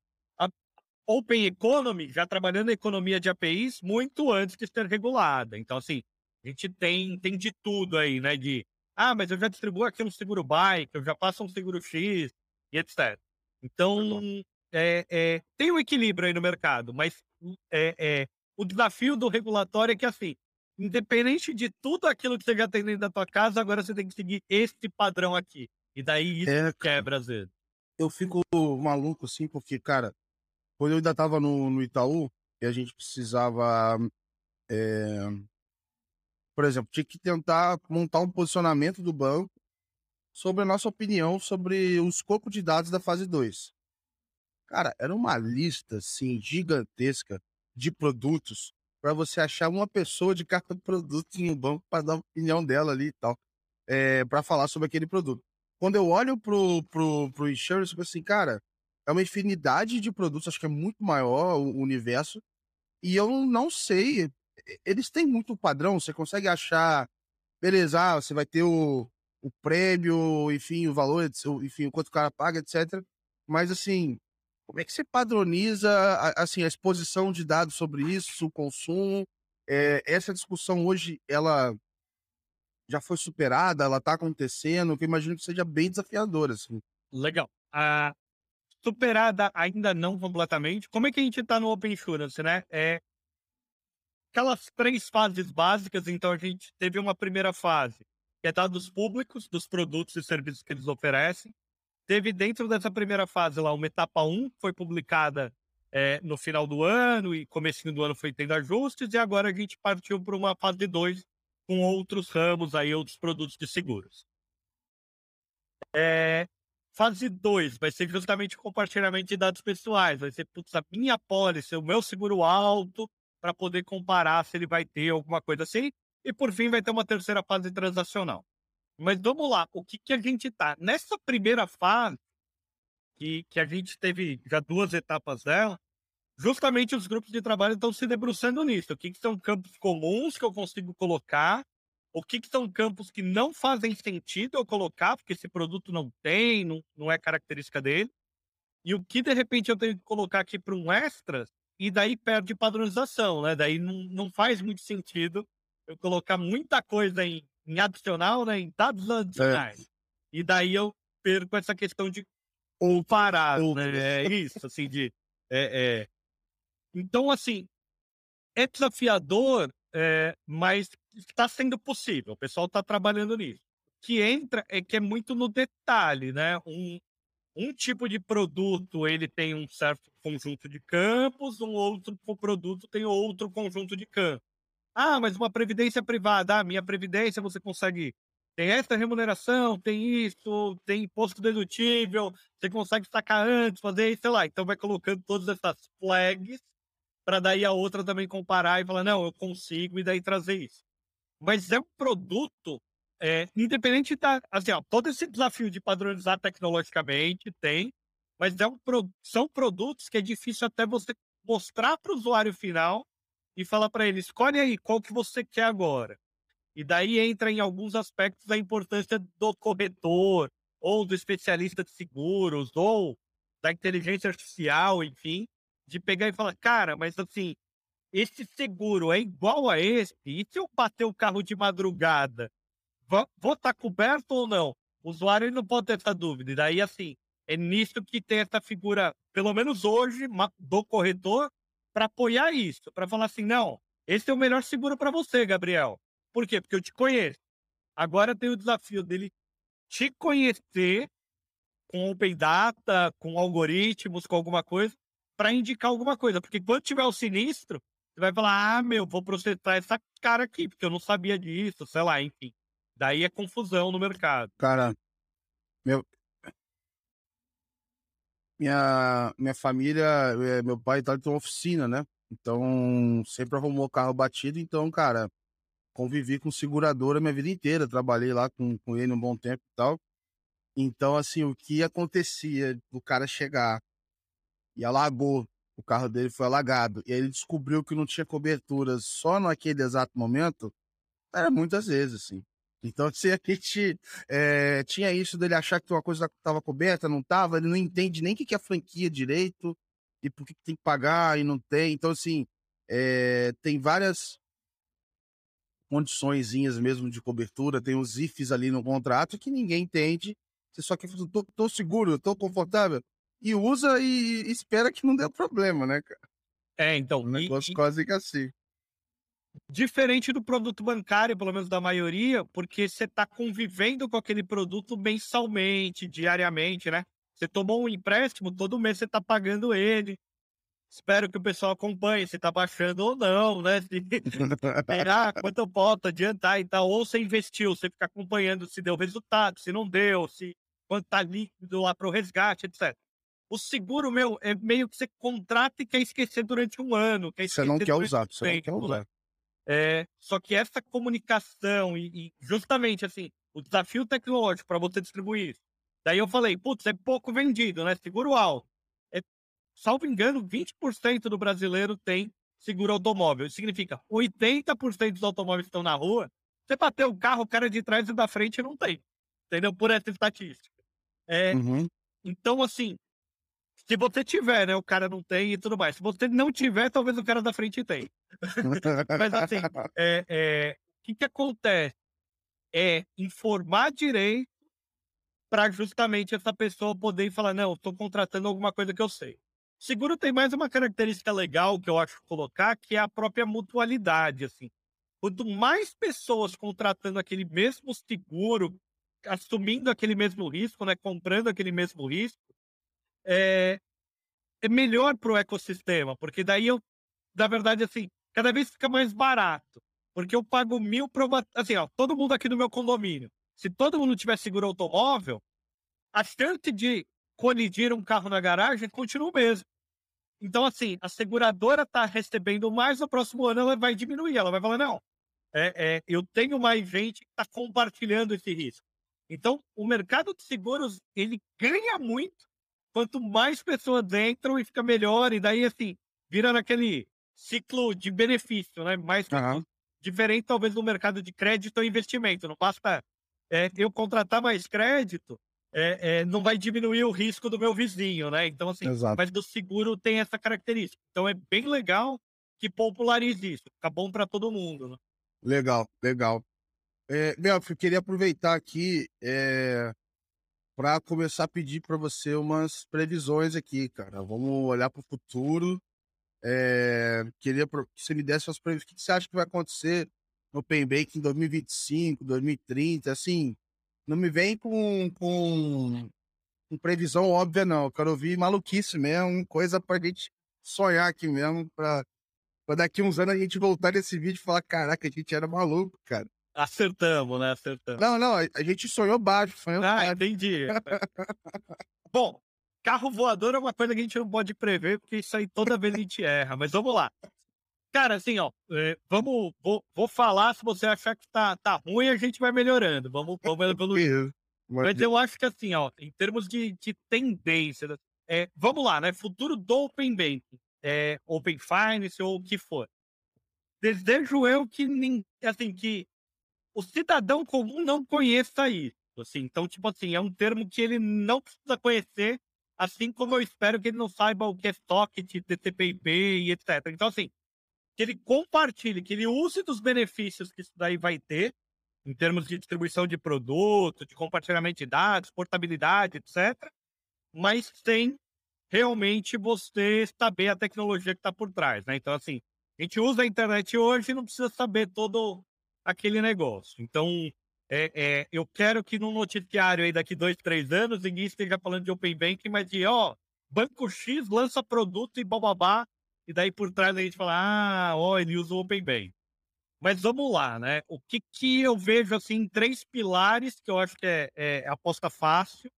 Open Economy, já trabalhando na economia de APIs muito antes de ser regulada. Então, assim, a gente tem, tem de tudo aí, né? De, ah, mas eu já distribuo aqui um seguro bike, eu já passo um seguro X e etc. Então, é, é, tem um equilíbrio aí no mercado, mas é, é, o desafio do regulatório é que, assim, independente de tudo aquilo que você já tem dentro da tua casa, agora você tem que seguir este padrão aqui. E daí isso é, quebra às vezes. Eu fico maluco, assim, porque, cara, quando eu ainda tava no, no Itaú, e a gente precisava. É... Por exemplo, tinha que tentar montar um posicionamento do banco sobre a nossa opinião sobre o escopo de dados da fase 2. Cara, era uma lista, assim, gigantesca de produtos para você achar uma pessoa de carta de produto um banco para dar a opinião dela ali e tal, é, eh, para falar sobre aquele produto. Quando eu olho pro, pro, pro insurance, eu assim, cara, é uma infinidade de produtos, acho que é muito maior o universo, e eu não sei, eles têm muito padrão, você consegue achar, beleza, ah, você vai ter o, o prêmio, enfim, o valor, enfim, o quanto o cara paga, etc. Mas assim, como é que você padroniza assim a exposição de dados sobre isso, o consumo? É, essa discussão hoje ela já foi superada, ela está acontecendo, que eu imagino que seja bem desafiadora. Assim. Legal. Uh, superada ainda não completamente. Como é que a gente está no Open Insurance, né? É aquelas três fases básicas. Então a gente teve uma primeira fase que é dados públicos dos produtos e serviços que eles oferecem. Teve dentro dessa primeira fase lá uma etapa 1, que foi publicada é, no final do ano e começo do ano foi tendo ajustes, e agora a gente partiu para uma fase 2 com outros ramos aí, outros produtos de seguros. É, fase 2 vai ser justamente compartilhamento de dados pessoais, vai ser putz, a minha pólice, o meu seguro alto, para poder comparar se ele vai ter alguma coisa assim. E por fim vai ter uma terceira fase transacional. Mas vamos lá, o que, que a gente tá? Nessa primeira fase, que, que a gente teve já duas etapas dela, justamente os grupos de trabalho estão se debruçando nisso. O que, que são campos comuns que eu consigo colocar? O que, que são campos que não fazem sentido eu colocar, porque esse produto não tem, não, não é característica dele? e o que de repente eu tenho que colocar aqui para um extras, e daí perde padronização, né? Daí não, não faz muito sentido eu colocar muita coisa em, em adicional, né? Em dados adicionais. É. E daí eu perco essa questão de ou parar, né? É isso, assim, de. É, é... Então, assim, é desafiador, é, mas está sendo possível. O pessoal está trabalhando nisso. O que entra é que é muito no detalhe, né? Um, um tipo de produto ele tem um certo conjunto de campos, um outro produto tem outro conjunto de campos. Ah, mas uma previdência privada, ah, minha previdência você consegue tem essa remuneração, tem isso, tem imposto dedutível, você consegue sacar antes, fazer isso, sei lá. Então vai colocando todas essas flags para daí a outra também comparar e falar, não, eu consigo, e daí trazer isso. Mas é um produto é, independente da. Assim, ó, todo esse desafio de padronizar tecnologicamente tem, mas é um, são produtos que é difícil até você mostrar para o usuário final e falar para ele: escolhe aí qual que você quer agora. E daí entra em alguns aspectos a importância do corretor, ou do especialista de seguros, ou da inteligência artificial, enfim, de pegar e falar: cara, mas assim, esse seguro é igual a esse, e se eu bater o carro de madrugada vou estar tá coberto ou não? O usuário não pode ter essa dúvida. E daí, assim, é nisso que tem essa figura, pelo menos hoje, do corretor, para apoiar isso, para falar assim, não, esse é o melhor seguro para você, Gabriel. Por quê? Porque eu te conheço. Agora tem o desafio dele te conhecer com Open Data, com algoritmos, com alguma coisa, para indicar alguma coisa. Porque quando tiver o sinistro, você vai falar, ah, meu, vou processar essa cara aqui, porque eu não sabia disso, sei lá, enfim. Daí é confusão no mercado. Cara, meu. Minha, minha família, eh, meu pai tá tem uma oficina, né? Então, sempre arrumou carro batido. Então, cara, convivi com seguradora minha vida inteira. Trabalhei lá com, com ele um bom tempo e tal. Então, assim, o que acontecia do cara chegar e alagou, o carro dele foi alagado, e aí ele descobriu que não tinha cobertura só naquele exato momento, era muitas vezes, assim. Então, se a gente é, tinha isso dele achar que uma coisa estava coberta, não estava, ele não entende nem o que é franquia direito e por que tem que pagar e não tem. Então, assim, é, tem várias condiçõezinhas mesmo de cobertura, tem os IFs ali no contrato que ninguém entende. Você só quer tô, tô seguro, tô confortável. E usa e, e espera que não dê problema, né, cara? É, então. Um negócio e, quase que assim. Diferente do produto bancário, pelo menos da maioria, porque você está convivendo com aquele produto mensalmente, diariamente, né? Você tomou um empréstimo, todo mês você está pagando ele. Espero que o pessoal acompanhe se está baixando ou não, né? Se, ah, quanto eu posso adiantar e tal. Ou você investiu, você fica acompanhando se deu resultado, se não deu, se quanto está líquido lá para o resgate, etc. O seguro, meu, é meio que você contrata e quer esquecer durante um ano. Quer você não quer usar, você não quer usar. É, só que essa comunicação e, e, justamente assim, o desafio tecnológico para você distribuir isso. Daí eu falei, putz, é pouco vendido, né? Seguro alto. É, salvo engano, 20% do brasileiro tem seguro automóvel. Isso significa 80% dos automóveis estão na rua, você bateu o carro, o cara de trás e da frente não tem. Entendeu? Por essa estatística. É, uhum. Então, assim, se você tiver, né? O cara não tem e tudo mais. Se você não tiver, talvez o cara da frente tenha. Mas assim, é, é, o que, que acontece? É informar direito para justamente essa pessoa poder falar, não, estou contratando alguma coisa que eu sei. Seguro tem mais uma característica legal que eu acho colocar, que é a própria mutualidade, assim. Quanto mais pessoas contratando aquele mesmo seguro, assumindo aquele mesmo risco, né, comprando aquele mesmo risco, é, é melhor para o ecossistema, porque daí eu, na verdade, assim, cada vez fica mais barato. Porque eu pago mil para Assim, ó, todo mundo aqui no meu condomínio. Se todo mundo tiver seguro automóvel, a chance de colidir um carro na garagem continua o mesmo. Então, assim, a seguradora está recebendo mais, no próximo ano ela vai diminuir. Ela vai falar, não, é, é, eu tenho mais gente que está compartilhando esse risco. Então, o mercado de seguros, ele ganha muito quanto mais pessoas entram e fica melhor, e daí assim, vira naquele ciclo de benefício, né? Mais uhum. diferente, talvez, do mercado de crédito ou investimento. Não basta é, eu contratar mais crédito, é, é, não vai diminuir o risco do meu vizinho, né? Então, assim, Exato. mas do seguro tem essa característica. Então, é bem legal que popularize isso. Fica bom para todo mundo, né? Legal, legal. É, meu, eu queria aproveitar aqui é, para começar a pedir para você umas previsões aqui, cara. Vamos olhar para o futuro. É, queria que você me desse umas previsões. O que você acha que vai acontecer no Open Bank em 2025, 2030? Assim, não me vem com, com, com previsão óbvia, não. Eu quero ouvir maluquice mesmo, coisa para gente sonhar aqui mesmo, para daqui uns anos a gente voltar nesse vídeo e falar: caraca, a gente era maluco, cara. Acertamos, né? Acertamos. Não, não, a gente sonhou baixo. Sonhou ah, baixo. entendi. Bom, carro voador é uma coisa que a gente não pode prever, porque isso aí toda vez a gente erra. Mas vamos lá. Cara, assim, ó, é, vamos, vou, vou falar, se você achar que tá, tá ruim, a gente vai melhorando. Vamos, vamos evoluir. Mas eu acho que assim, ó, em termos de, de tendência, é, vamos lá, né? Futuro do Open Banking, é, Open Finance ou o que for. Desejo eu que, assim, que o cidadão comum não conheça isso. Assim. Então, tipo assim, é um termo que ele não precisa conhecer, assim como eu espero que ele não saiba o que é socket, TCP/IP e etc. Então, assim, que ele compartilhe, que ele use dos benefícios que isso daí vai ter, em termos de distribuição de produto, de compartilhamento de dados, portabilidade, etc. Mas sem realmente você saber a tecnologia que está por trás, né? Então, assim, a gente usa a internet hoje e não precisa saber todo aquele negócio. Então, é, é, eu quero que no noticiário aí daqui dois, três anos, ninguém esteja falando de Open Banking, mas de, ó, Banco X lança produto e bababá, e daí por trás a gente fala, ah, ó, ele usa o Open Banking. Mas vamos lá, né? O que, que eu vejo, assim, três pilares que eu acho que é, é aposta fácil.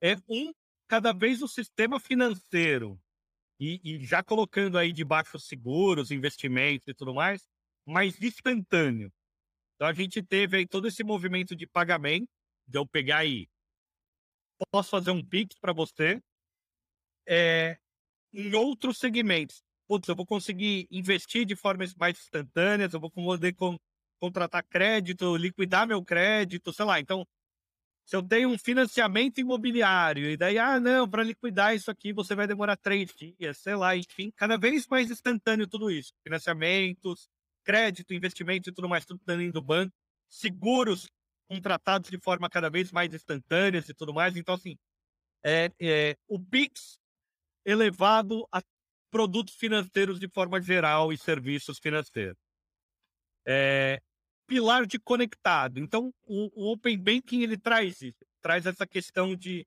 É um, cada vez o sistema financeiro, e, e já colocando aí debaixo seguros, investimentos e tudo mais, mais instantâneo. Então a gente teve aí todo esse movimento de pagamento, de eu pegar aí, posso fazer um Pix para você, é, em outros segmentos. Putz, eu vou conseguir investir de formas mais instantâneas, eu vou poder con contratar crédito, liquidar meu crédito, sei lá. Então, se eu tenho um financiamento imobiliário, e daí, ah, não, para liquidar isso aqui você vai demorar três dias, sei lá, enfim, cada vez mais instantâneo tudo isso. Financiamentos, crédito, investimento e tudo mais, tudo dentro do banco, seguros contratados de forma cada vez mais instantânea e tudo mais. Então, assim, é, é, o Pix elevado a produtos financeiros de forma geral e serviços financeiros. É, pilar de conectado. Então, o, o Open Banking ele traz isso, traz essa questão de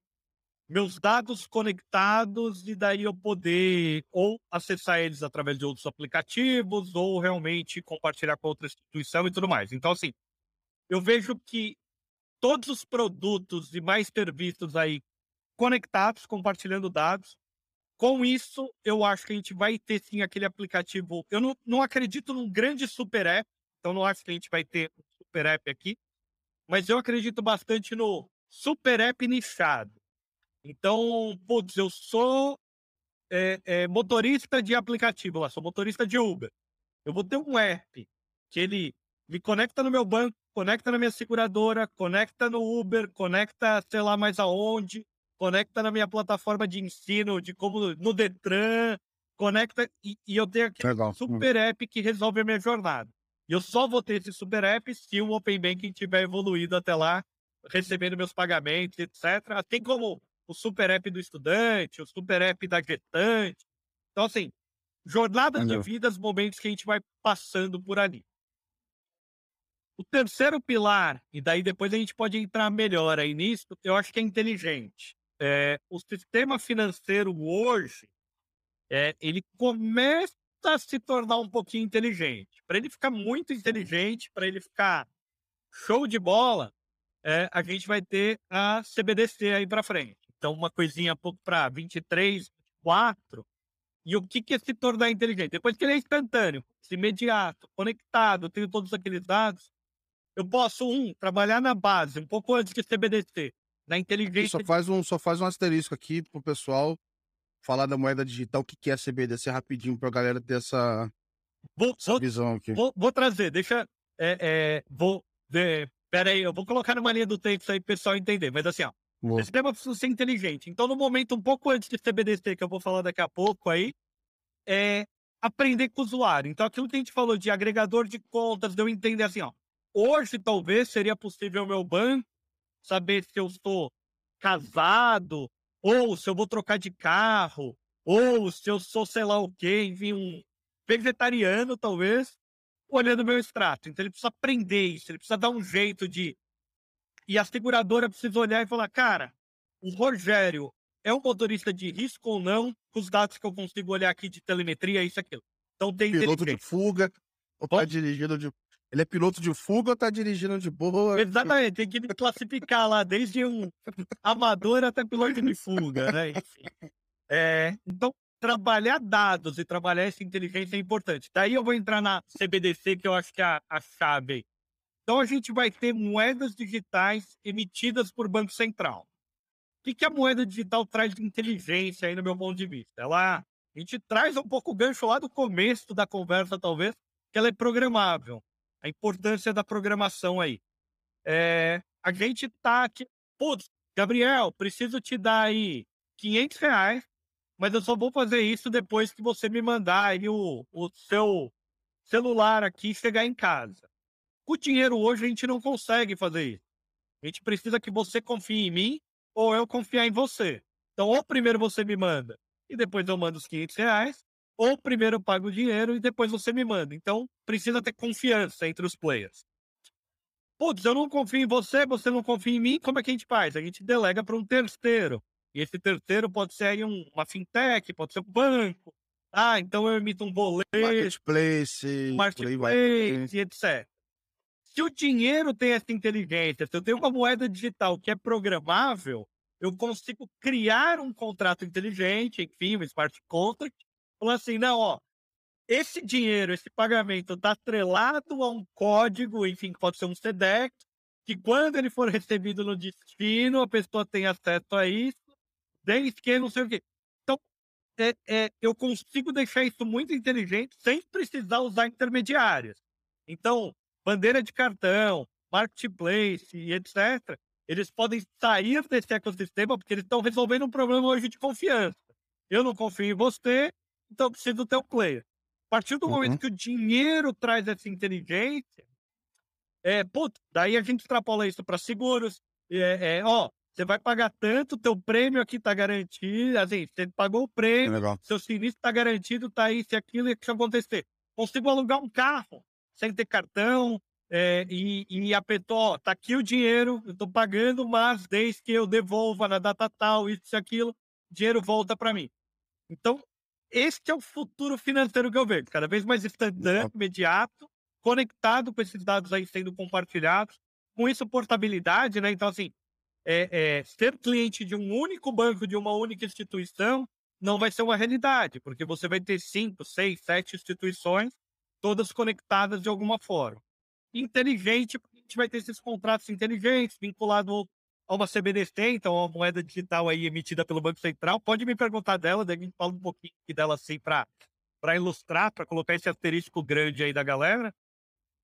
meus dados conectados e daí eu poder ou acessar eles através de outros aplicativos ou realmente compartilhar com outra instituição e tudo mais. Então, assim, eu vejo que todos os produtos e mais serviços aí conectados, compartilhando dados. Com isso, eu acho que a gente vai ter sim aquele aplicativo. Eu não, não acredito num grande super app, então não acho que a gente vai ter um super app aqui, mas eu acredito bastante no super app nichado. Então, putz, eu sou é, é, motorista de aplicativo lá, sou motorista de Uber. Eu vou ter um app que ele me conecta no meu banco, conecta na minha seguradora, conecta no Uber, conecta sei lá mais aonde, conecta na minha plataforma de ensino, de como no Detran, conecta e, e eu tenho aqui um super app que resolve a minha jornada. E eu só vou ter esse super app se o Open Banking tiver evoluído até lá, recebendo meus pagamentos, etc. Assim como o super app do estudante, o super app da gestante. Então, assim, jornadas Entendeu. de vidas, momentos que a gente vai passando por ali. O terceiro pilar, e daí depois a gente pode entrar melhor aí nisso, eu acho que é inteligente. É, o sistema financeiro hoje, é, ele começa a se tornar um pouquinho inteligente. Para ele ficar muito inteligente, para ele ficar show de bola, é, a gente vai ter a CBDC aí para frente. Então, uma coisinha pouco para 23, 24. E o que, que é se tornar inteligente? Depois que ele é instantâneo, imediato, conectado, tenho todos aqueles dados, eu posso, um, trabalhar na base, um pouco antes de CBDC, na inteligência. Só faz um, só faz um asterisco aqui pro pessoal falar da moeda digital, o que, que é CBDC rapidinho para a galera ter essa, vou, essa vou, visão aqui. Vou, vou trazer, deixa. É, é, vou. É, pera aí, eu vou colocar numa linha do tempo aí pro pessoal entender. Mas assim, ó, O sistema precisa ser inteligente. Então, no momento um pouco antes de CBDC, que eu vou falar daqui a pouco aí, é aprender com o usuário. Então, aquilo que a gente falou de agregador de contas, eu entender assim, ó. Hoje, talvez, seria possível o meu banco saber se eu estou casado, ou se eu vou trocar de carro, ou se eu sou sei lá o quê, enfim, um vegetariano, talvez, olhando meu extrato. Então, ele precisa aprender isso, ele precisa dar um jeito de e a seguradora precisa olhar e falar, cara, o Rogério é um motorista de risco ou não, com os dados que eu consigo olhar aqui de telemetria, isso aquilo. Então tem piloto de fuga, ou tá dirigindo de. Ele é piloto de fuga ou tá dirigindo de boa? Exatamente, tem que classificar lá, desde um amador até piloto de fuga, né? É, então, trabalhar dados e trabalhar essa inteligência é importante. Daí eu vou entrar na CBDC, que eu acho que é a, a chave então, a gente vai ter moedas digitais emitidas por Banco Central. O que, a moeda digital traz de inteligência aí, no meu ponto de vista? Ela, a gente traz um pouco o gancho lá do começo da conversa, talvez, que ela é programável. A importância da programação aí. É, a gente tá aqui, putz, Gabriel, preciso te dar aí 500 reais, mas eu só vou fazer isso depois que você me mandar aí o, o seu celular aqui chegar em casa. Com o dinheiro hoje a gente não consegue fazer isso. A gente precisa que você confie em mim ou eu confiar em você. Então, ou primeiro você me manda e depois eu mando os 500 reais, ou primeiro eu pago o dinheiro e depois você me manda. Então, precisa ter confiança entre os players. Putz, eu não confio em você, você não confia em mim, como é que a gente faz? A gente delega para um terceiro. E esse terceiro pode ser aí um, uma fintech, pode ser um banco. Ah, então eu emito um boleto. Marketplace. Marketplace, etc. Se o dinheiro tem essa inteligência, se eu tenho uma moeda digital que é programável, eu consigo criar um contrato inteligente, enfim, um smart contract, falando assim, não, ó, esse dinheiro, esse pagamento está atrelado a um código, enfim, que pode ser um SEDEC, que quando ele for recebido no destino, a pessoa tem acesso a isso, desde que não sei o quê. Então, é, é, eu consigo deixar isso muito inteligente sem precisar usar intermediários. Então, bandeira de cartão, marketplace e etc., eles podem sair desse ecossistema porque eles estão resolvendo um problema hoje de confiança. Eu não confio em você, então preciso do teu player. A partir do uhum. momento que o dinheiro traz essa inteligência, é, putz, daí a gente extrapola isso para seguros. É, é, ó, você vai pagar tanto, teu prêmio aqui está garantido, assim, você pagou o prêmio, é seu sinistro está garantido, tá aí, se aquilo que acontecer. Consigo alugar um carro, sem ter cartão, é, e, e apertou, ó, tá aqui o dinheiro, eu tô pagando, mas desde que eu devolva na data tal, isso e aquilo, dinheiro volta para mim. Então, este é o futuro financeiro que eu vejo, cada vez mais instantâneo, imediato, conectado com esses dados aí sendo compartilhados, com isso portabilidade, né? Então, assim, é, é, ser cliente de um único banco, de uma única instituição, não vai ser uma realidade, porque você vai ter cinco, seis, sete instituições todas conectadas de alguma forma. Inteligente, porque a gente vai ter esses contratos inteligentes vinculados a uma CBDC, então uma moeda digital aí emitida pelo Banco Central. Pode me perguntar dela, daí a gente fala um pouquinho dela assim para ilustrar, para colocar esse asterisco grande aí da galera.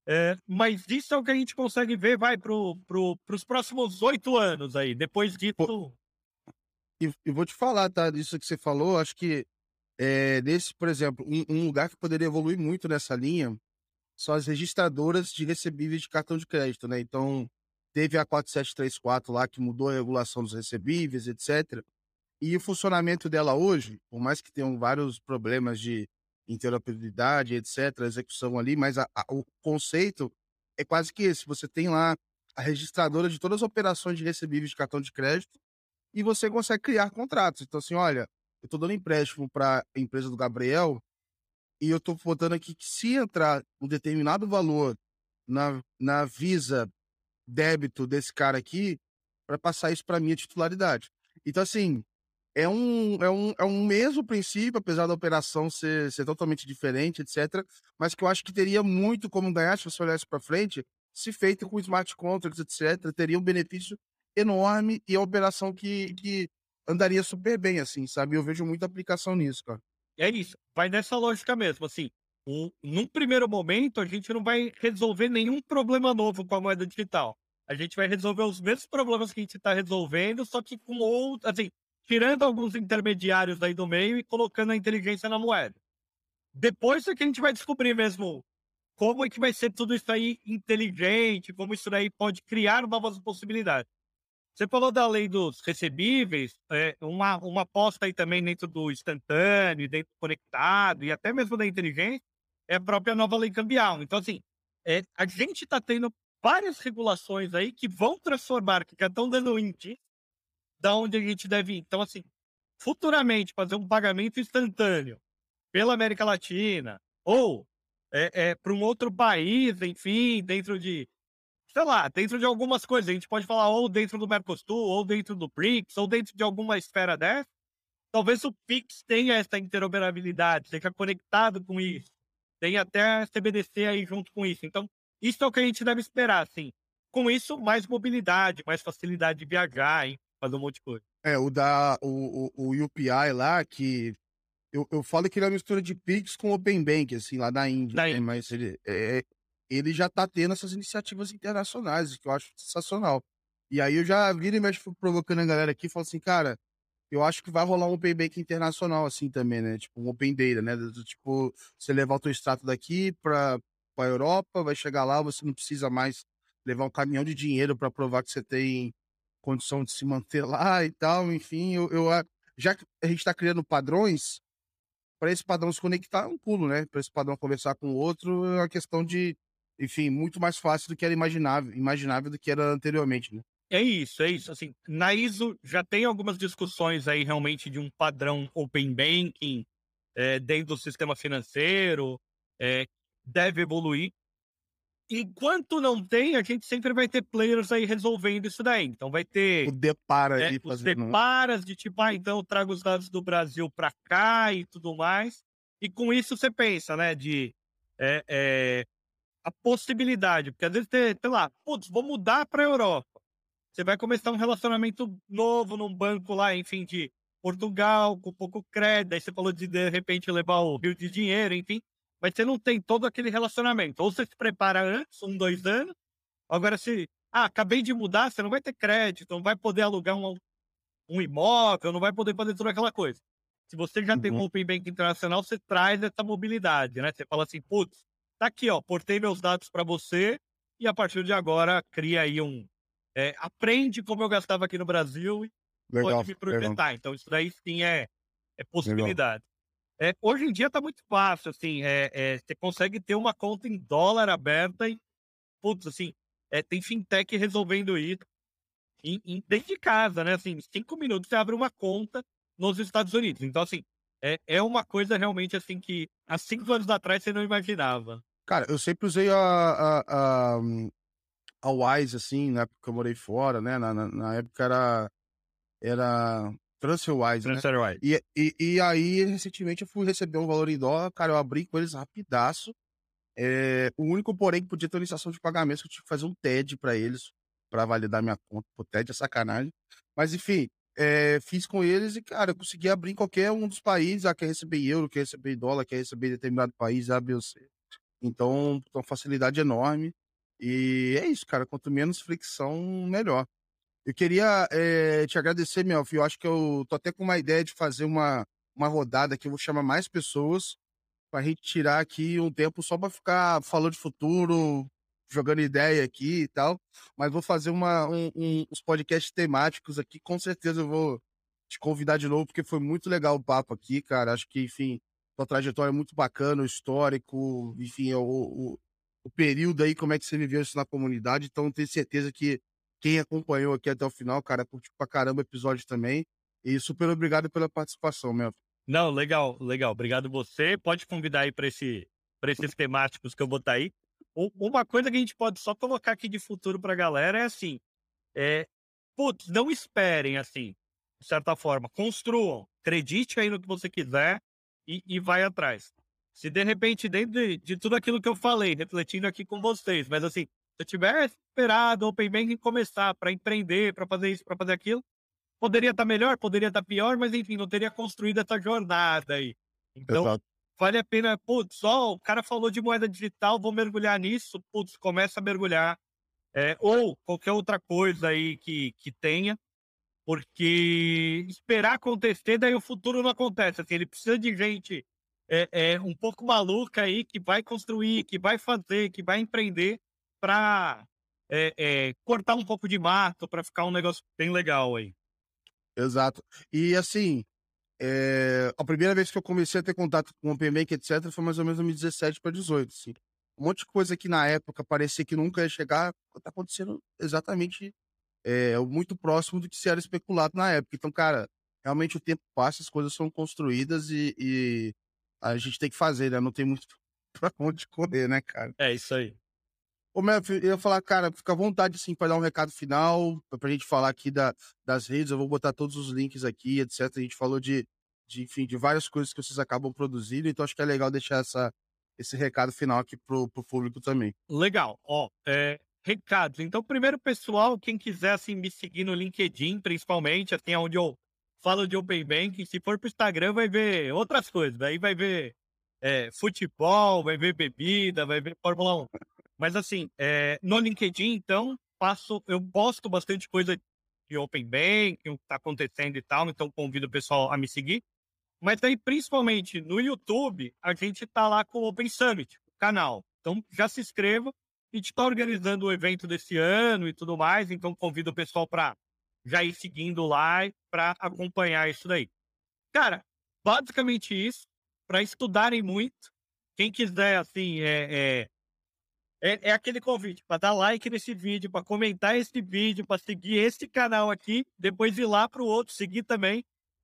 É, mas isso é o que a gente consegue ver, vai para pro, os próximos oito anos aí. Depois disso. E, e, vou te falar, tá? Disso que você falou, acho que é, nesse, por exemplo, um, um, lugar que poderia evoluir muito nessa linha são as registradoras de recebíveis de cartão de crédito, né? Então, teve a 4734 lá que mudou a regulação dos recebíveis, etc. E o funcionamento dela hoje, por mais que tenham vários problemas de interoperabilidade, etc., execução ali, mas a, a, o conceito é quase que esse. Você tem lá a registradora de todas as operações de recebíveis de cartão de crédito e você consegue criar contratos. Então, assim, olha, eu estou dando empréstimo para a empresa do Gabriel e eu estou botando aqui que se entrar um determinado valor na, na Visa débito desse cara aqui, para passar isso para minha titularidade. Então, assim, é um, é, um, é um mesmo princípio, apesar da operação ser, ser totalmente diferente, etc. Mas que eu acho que teria muito como ganhar, se você olhasse para frente, se feito com smart contracts, etc., teria um benefício enorme e a operação que, que andaria super bem, assim, sabe? Eu vejo muita aplicação nisso, cara. É isso, vai nessa lógica mesmo, assim. Um, num primeiro momento, a gente não vai resolver nenhum problema novo com a moeda digital. a gente vai resolver os mesmos problemas que a gente está resolvendo, só que com outro, assim, tirando alguns intermediários aí do meio e colocando a inteligência na moeda. Depois é que a gente vai descobrir mesmo como é que vai ser tudo isso aí inteligente, como isso aí pode criar novas possibilidades. Você falou da lei dos recebíveis, é, uma, uma aposta aí também dentro do instantâneo, dentro do conectado e até mesmo da inteligência, é a própria nova lei cambial. Então, assim, é, a gente está tendo várias regulações aí que vão transformar, que já estão dando indício da onde a gente deve ir. Então, assim, futuramente fazer um pagamento instantâneo pela América Latina ou é, é, para um outro país, enfim, dentro de, sei lá, dentro de algumas coisas. A gente pode falar ou dentro do Mercosul, ou dentro do BRICS, ou dentro de alguma esfera dessa. Talvez o Pix tenha essa interoperabilidade, seja conectado com isso. Tem até a CBDC aí junto com isso. Então, isso é o que a gente deve esperar, assim. Com isso, mais mobilidade, mais facilidade de viajar, hein? fazer um monte de coisa. É, o da o, o, o UPI lá, que eu, eu falo que ele é uma mistura de Pix com Open Bank, assim, lá da Índia. Da né? Mas ele, é, ele já tá tendo essas iniciativas internacionais, que eu acho sensacional. E aí eu já vira e mexe provocando a galera aqui falo assim, cara, eu acho que vai rolar um Open Bank internacional assim também, né? Tipo, um Open Data, né? Tipo, você levar o teu extrato daqui para a Europa, vai chegar lá, você não precisa mais levar um caminhão de dinheiro para provar que você tem condição de se manter lá e tal. Enfim, eu, eu já que a gente está criando padrões, para esse padrão se conectar é um pulo, né? Para esse padrão conversar com o outro é uma questão de, enfim, muito mais fácil do que era imaginável, imaginável do que era anteriormente, né? É isso, é isso. Assim, na ISO já tem algumas discussões aí realmente de um padrão open banking é, dentro do sistema financeiro, é, deve evoluir. Enquanto não tem, a gente sempre vai ter players aí resolvendo isso daí. Então vai ter. O depara é, os deparas de tipo, ah, então eu trago os dados do Brasil para cá e tudo mais. E com isso você pensa, né, de é, a possibilidade, porque às vezes tem, sei lá, putz, vou mudar para a Europa. Você vai começar um relacionamento novo num banco lá, enfim, de Portugal, com pouco crédito. Aí você falou de de repente levar o rio de dinheiro, enfim mas você não tem todo aquele relacionamento. Ou você se prepara antes, um, dois anos. Agora, se. Ah, acabei de mudar, você não vai ter crédito, não vai poder alugar um, um imóvel, não vai poder fazer toda aquela coisa. Se você já uhum. tem um Open Bank internacional, você traz essa mobilidade, né? Você fala assim, putz, tá aqui, ó, portei meus dados para você e a partir de agora cria aí um. É, aprende como eu gastava aqui no Brasil e legal, pode me projetar. Legal. Então, isso daí sim é, é possibilidade. É, hoje em dia tá muito fácil, assim, é, é, você consegue ter uma conta em dólar aberta e, putz, assim, é, tem fintech resolvendo isso em, em, dentro de casa, né? Assim, cinco minutos você abre uma conta nos Estados Unidos. Então, assim, é, é uma coisa realmente, assim, que há cinco anos atrás você não imaginava. Cara, eu sempre usei a, a, a, a Wise, assim, na época que eu morei fora, né? Na, na, na época era, era TransferWise. TransferWise. Né? E, e, e, aí, recentemente, eu fui receber um valor em dólar, cara, eu abri com eles rapidaço. É, o único, porém, que podia ter uma iniciação de pagamento, que eu tinha que fazer um TED para eles, para validar minha conta. O TED é sacanagem. Mas, enfim, é, fiz com eles e, cara, eu consegui abrir em qualquer um dos países. Ah, quer receber euro, quer receber dólar, quer receber determinado país, A, B ou C. Então, uma facilidade enorme. E é isso, cara. Quanto menos fricção, melhor. Eu queria é, te agradecer, meu filho. Eu acho que eu tô até com uma ideia de fazer uma, uma rodada que eu vou chamar mais pessoas para a gente tirar aqui um tempo só para ficar falando de futuro, jogando ideia aqui e tal. Mas vou fazer uma, um, um, uns podcasts temáticos aqui. Com certeza eu vou te convidar de novo, porque foi muito legal o papo aqui, cara. Acho que, enfim, tua trajetória é muito bacana, o histórico, enfim, o, o, o período aí, como é que você viveu isso na comunidade. Então, tenho certeza que quem acompanhou aqui até o final, cara, curtiu pra caramba o episódio também. E super obrigado pela participação, meu. Não, legal, legal. Obrigado você. Pode convidar aí para esse, esses temáticos que eu botar aí. Uma coisa que a gente pode só colocar aqui de futuro pra galera é assim: é, putz, não esperem assim, de certa forma. Construam, acredite aí no que você quiser e, e vai atrás. Se de repente, dentro de, de, tudo aquilo que eu falei, refletindo aqui com vocês, mas assim, se eu tivesse esperado o Open Banking começar para empreender, para fazer isso, para fazer aquilo, poderia estar tá melhor, poderia estar tá pior, mas enfim, não teria construído essa jornada aí. Então, Exato. Vale a pena, putz, ó, o cara falou de moeda digital, vou mergulhar nisso, putz, começa a mergulhar, é, ou qualquer outra coisa aí que, que tenha, porque esperar acontecer, daí o futuro não acontece. Assim, ele precisa de gente é, é, um pouco maluca aí que vai construir, que vai fazer, que vai empreender para é, é, cortar um pouco de mato, para ficar um negócio bem legal aí. Exato. E assim, é, a primeira vez que eu comecei a ter contato com o OpenBank, etc., foi mais ou menos em 2017 para 2018. Assim. Um monte de coisa que na época parecia que nunca ia chegar, está acontecendo exatamente é, muito próximo do que se era especulado na época. Então, cara, realmente o tempo passa, as coisas são construídas e, e a gente tem que fazer, né? Não tem muito pra onde correr, né, cara? É isso aí. Ô, Mef, eu ia falar, cara, fica à vontade, assim, para dar um recado final, pra gente falar aqui da, das redes, eu vou botar todos os links aqui, etc. A gente falou de, de, enfim, de várias coisas que vocês acabam produzindo, então acho que é legal deixar essa, esse recado final aqui pro, pro público também. Legal, ó, é, recados. Então, primeiro, pessoal, quem quiser, assim, me seguir no LinkedIn, principalmente, assim, onde eu falo de Open Banking, se for pro Instagram, vai ver outras coisas, aí vai ver é, futebol, vai ver bebida, vai ver Fórmula 1. Mas assim, é, no LinkedIn, então, faço, eu posto bastante coisa de Open Bank, o que está acontecendo e tal, então convido o pessoal a me seguir. Mas aí, principalmente no YouTube, a gente está lá com o Open Summit, o canal. Então, já se inscreva. A gente está organizando o evento desse ano e tudo mais, então convido o pessoal para já ir seguindo lá para acompanhar isso daí. Cara, basicamente isso, para estudarem muito. Quem quiser, assim, é, é é, é aquele convite para dar like nesse vídeo, para comentar esse vídeo, para seguir esse canal aqui, depois ir lá para o outro, seguir também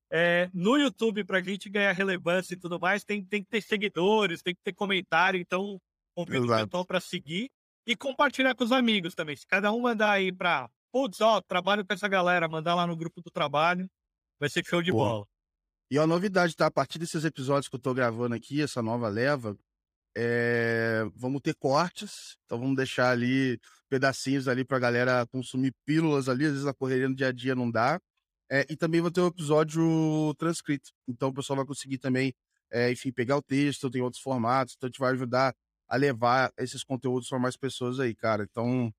é, no YouTube para a gente ganhar relevância e tudo mais. Tem, tem que ter seguidores, tem que ter comentário, então convido Exato. o pessoal para seguir e compartilhar com os amigos também. Se cada um mandar aí para, putz, ó, trabalho com essa galera, mandar lá no grupo do trabalho, vai ser show de Pô. bola. E a novidade, tá? A partir desses episódios que eu tô gravando aqui, essa nova leva, é, vamos ter cortes, então vamos deixar ali pedacinhos ali para a galera consumir pílulas ali, às vezes a correria no dia a dia não dá. É, e também vai ter um episódio transcrito, então o pessoal vai conseguir também, é, enfim, pegar o texto, tem outros formatos, então a gente vai ajudar a levar esses conteúdos para mais pessoas aí, cara. Então,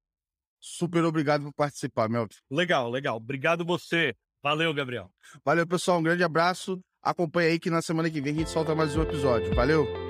super obrigado por participar, Melvin. Legal, legal. Obrigado você. Valeu, Gabriel. Valeu, pessoal. Um grande abraço. Acompanha aí que na semana que vem a gente solta mais um episódio. Valeu!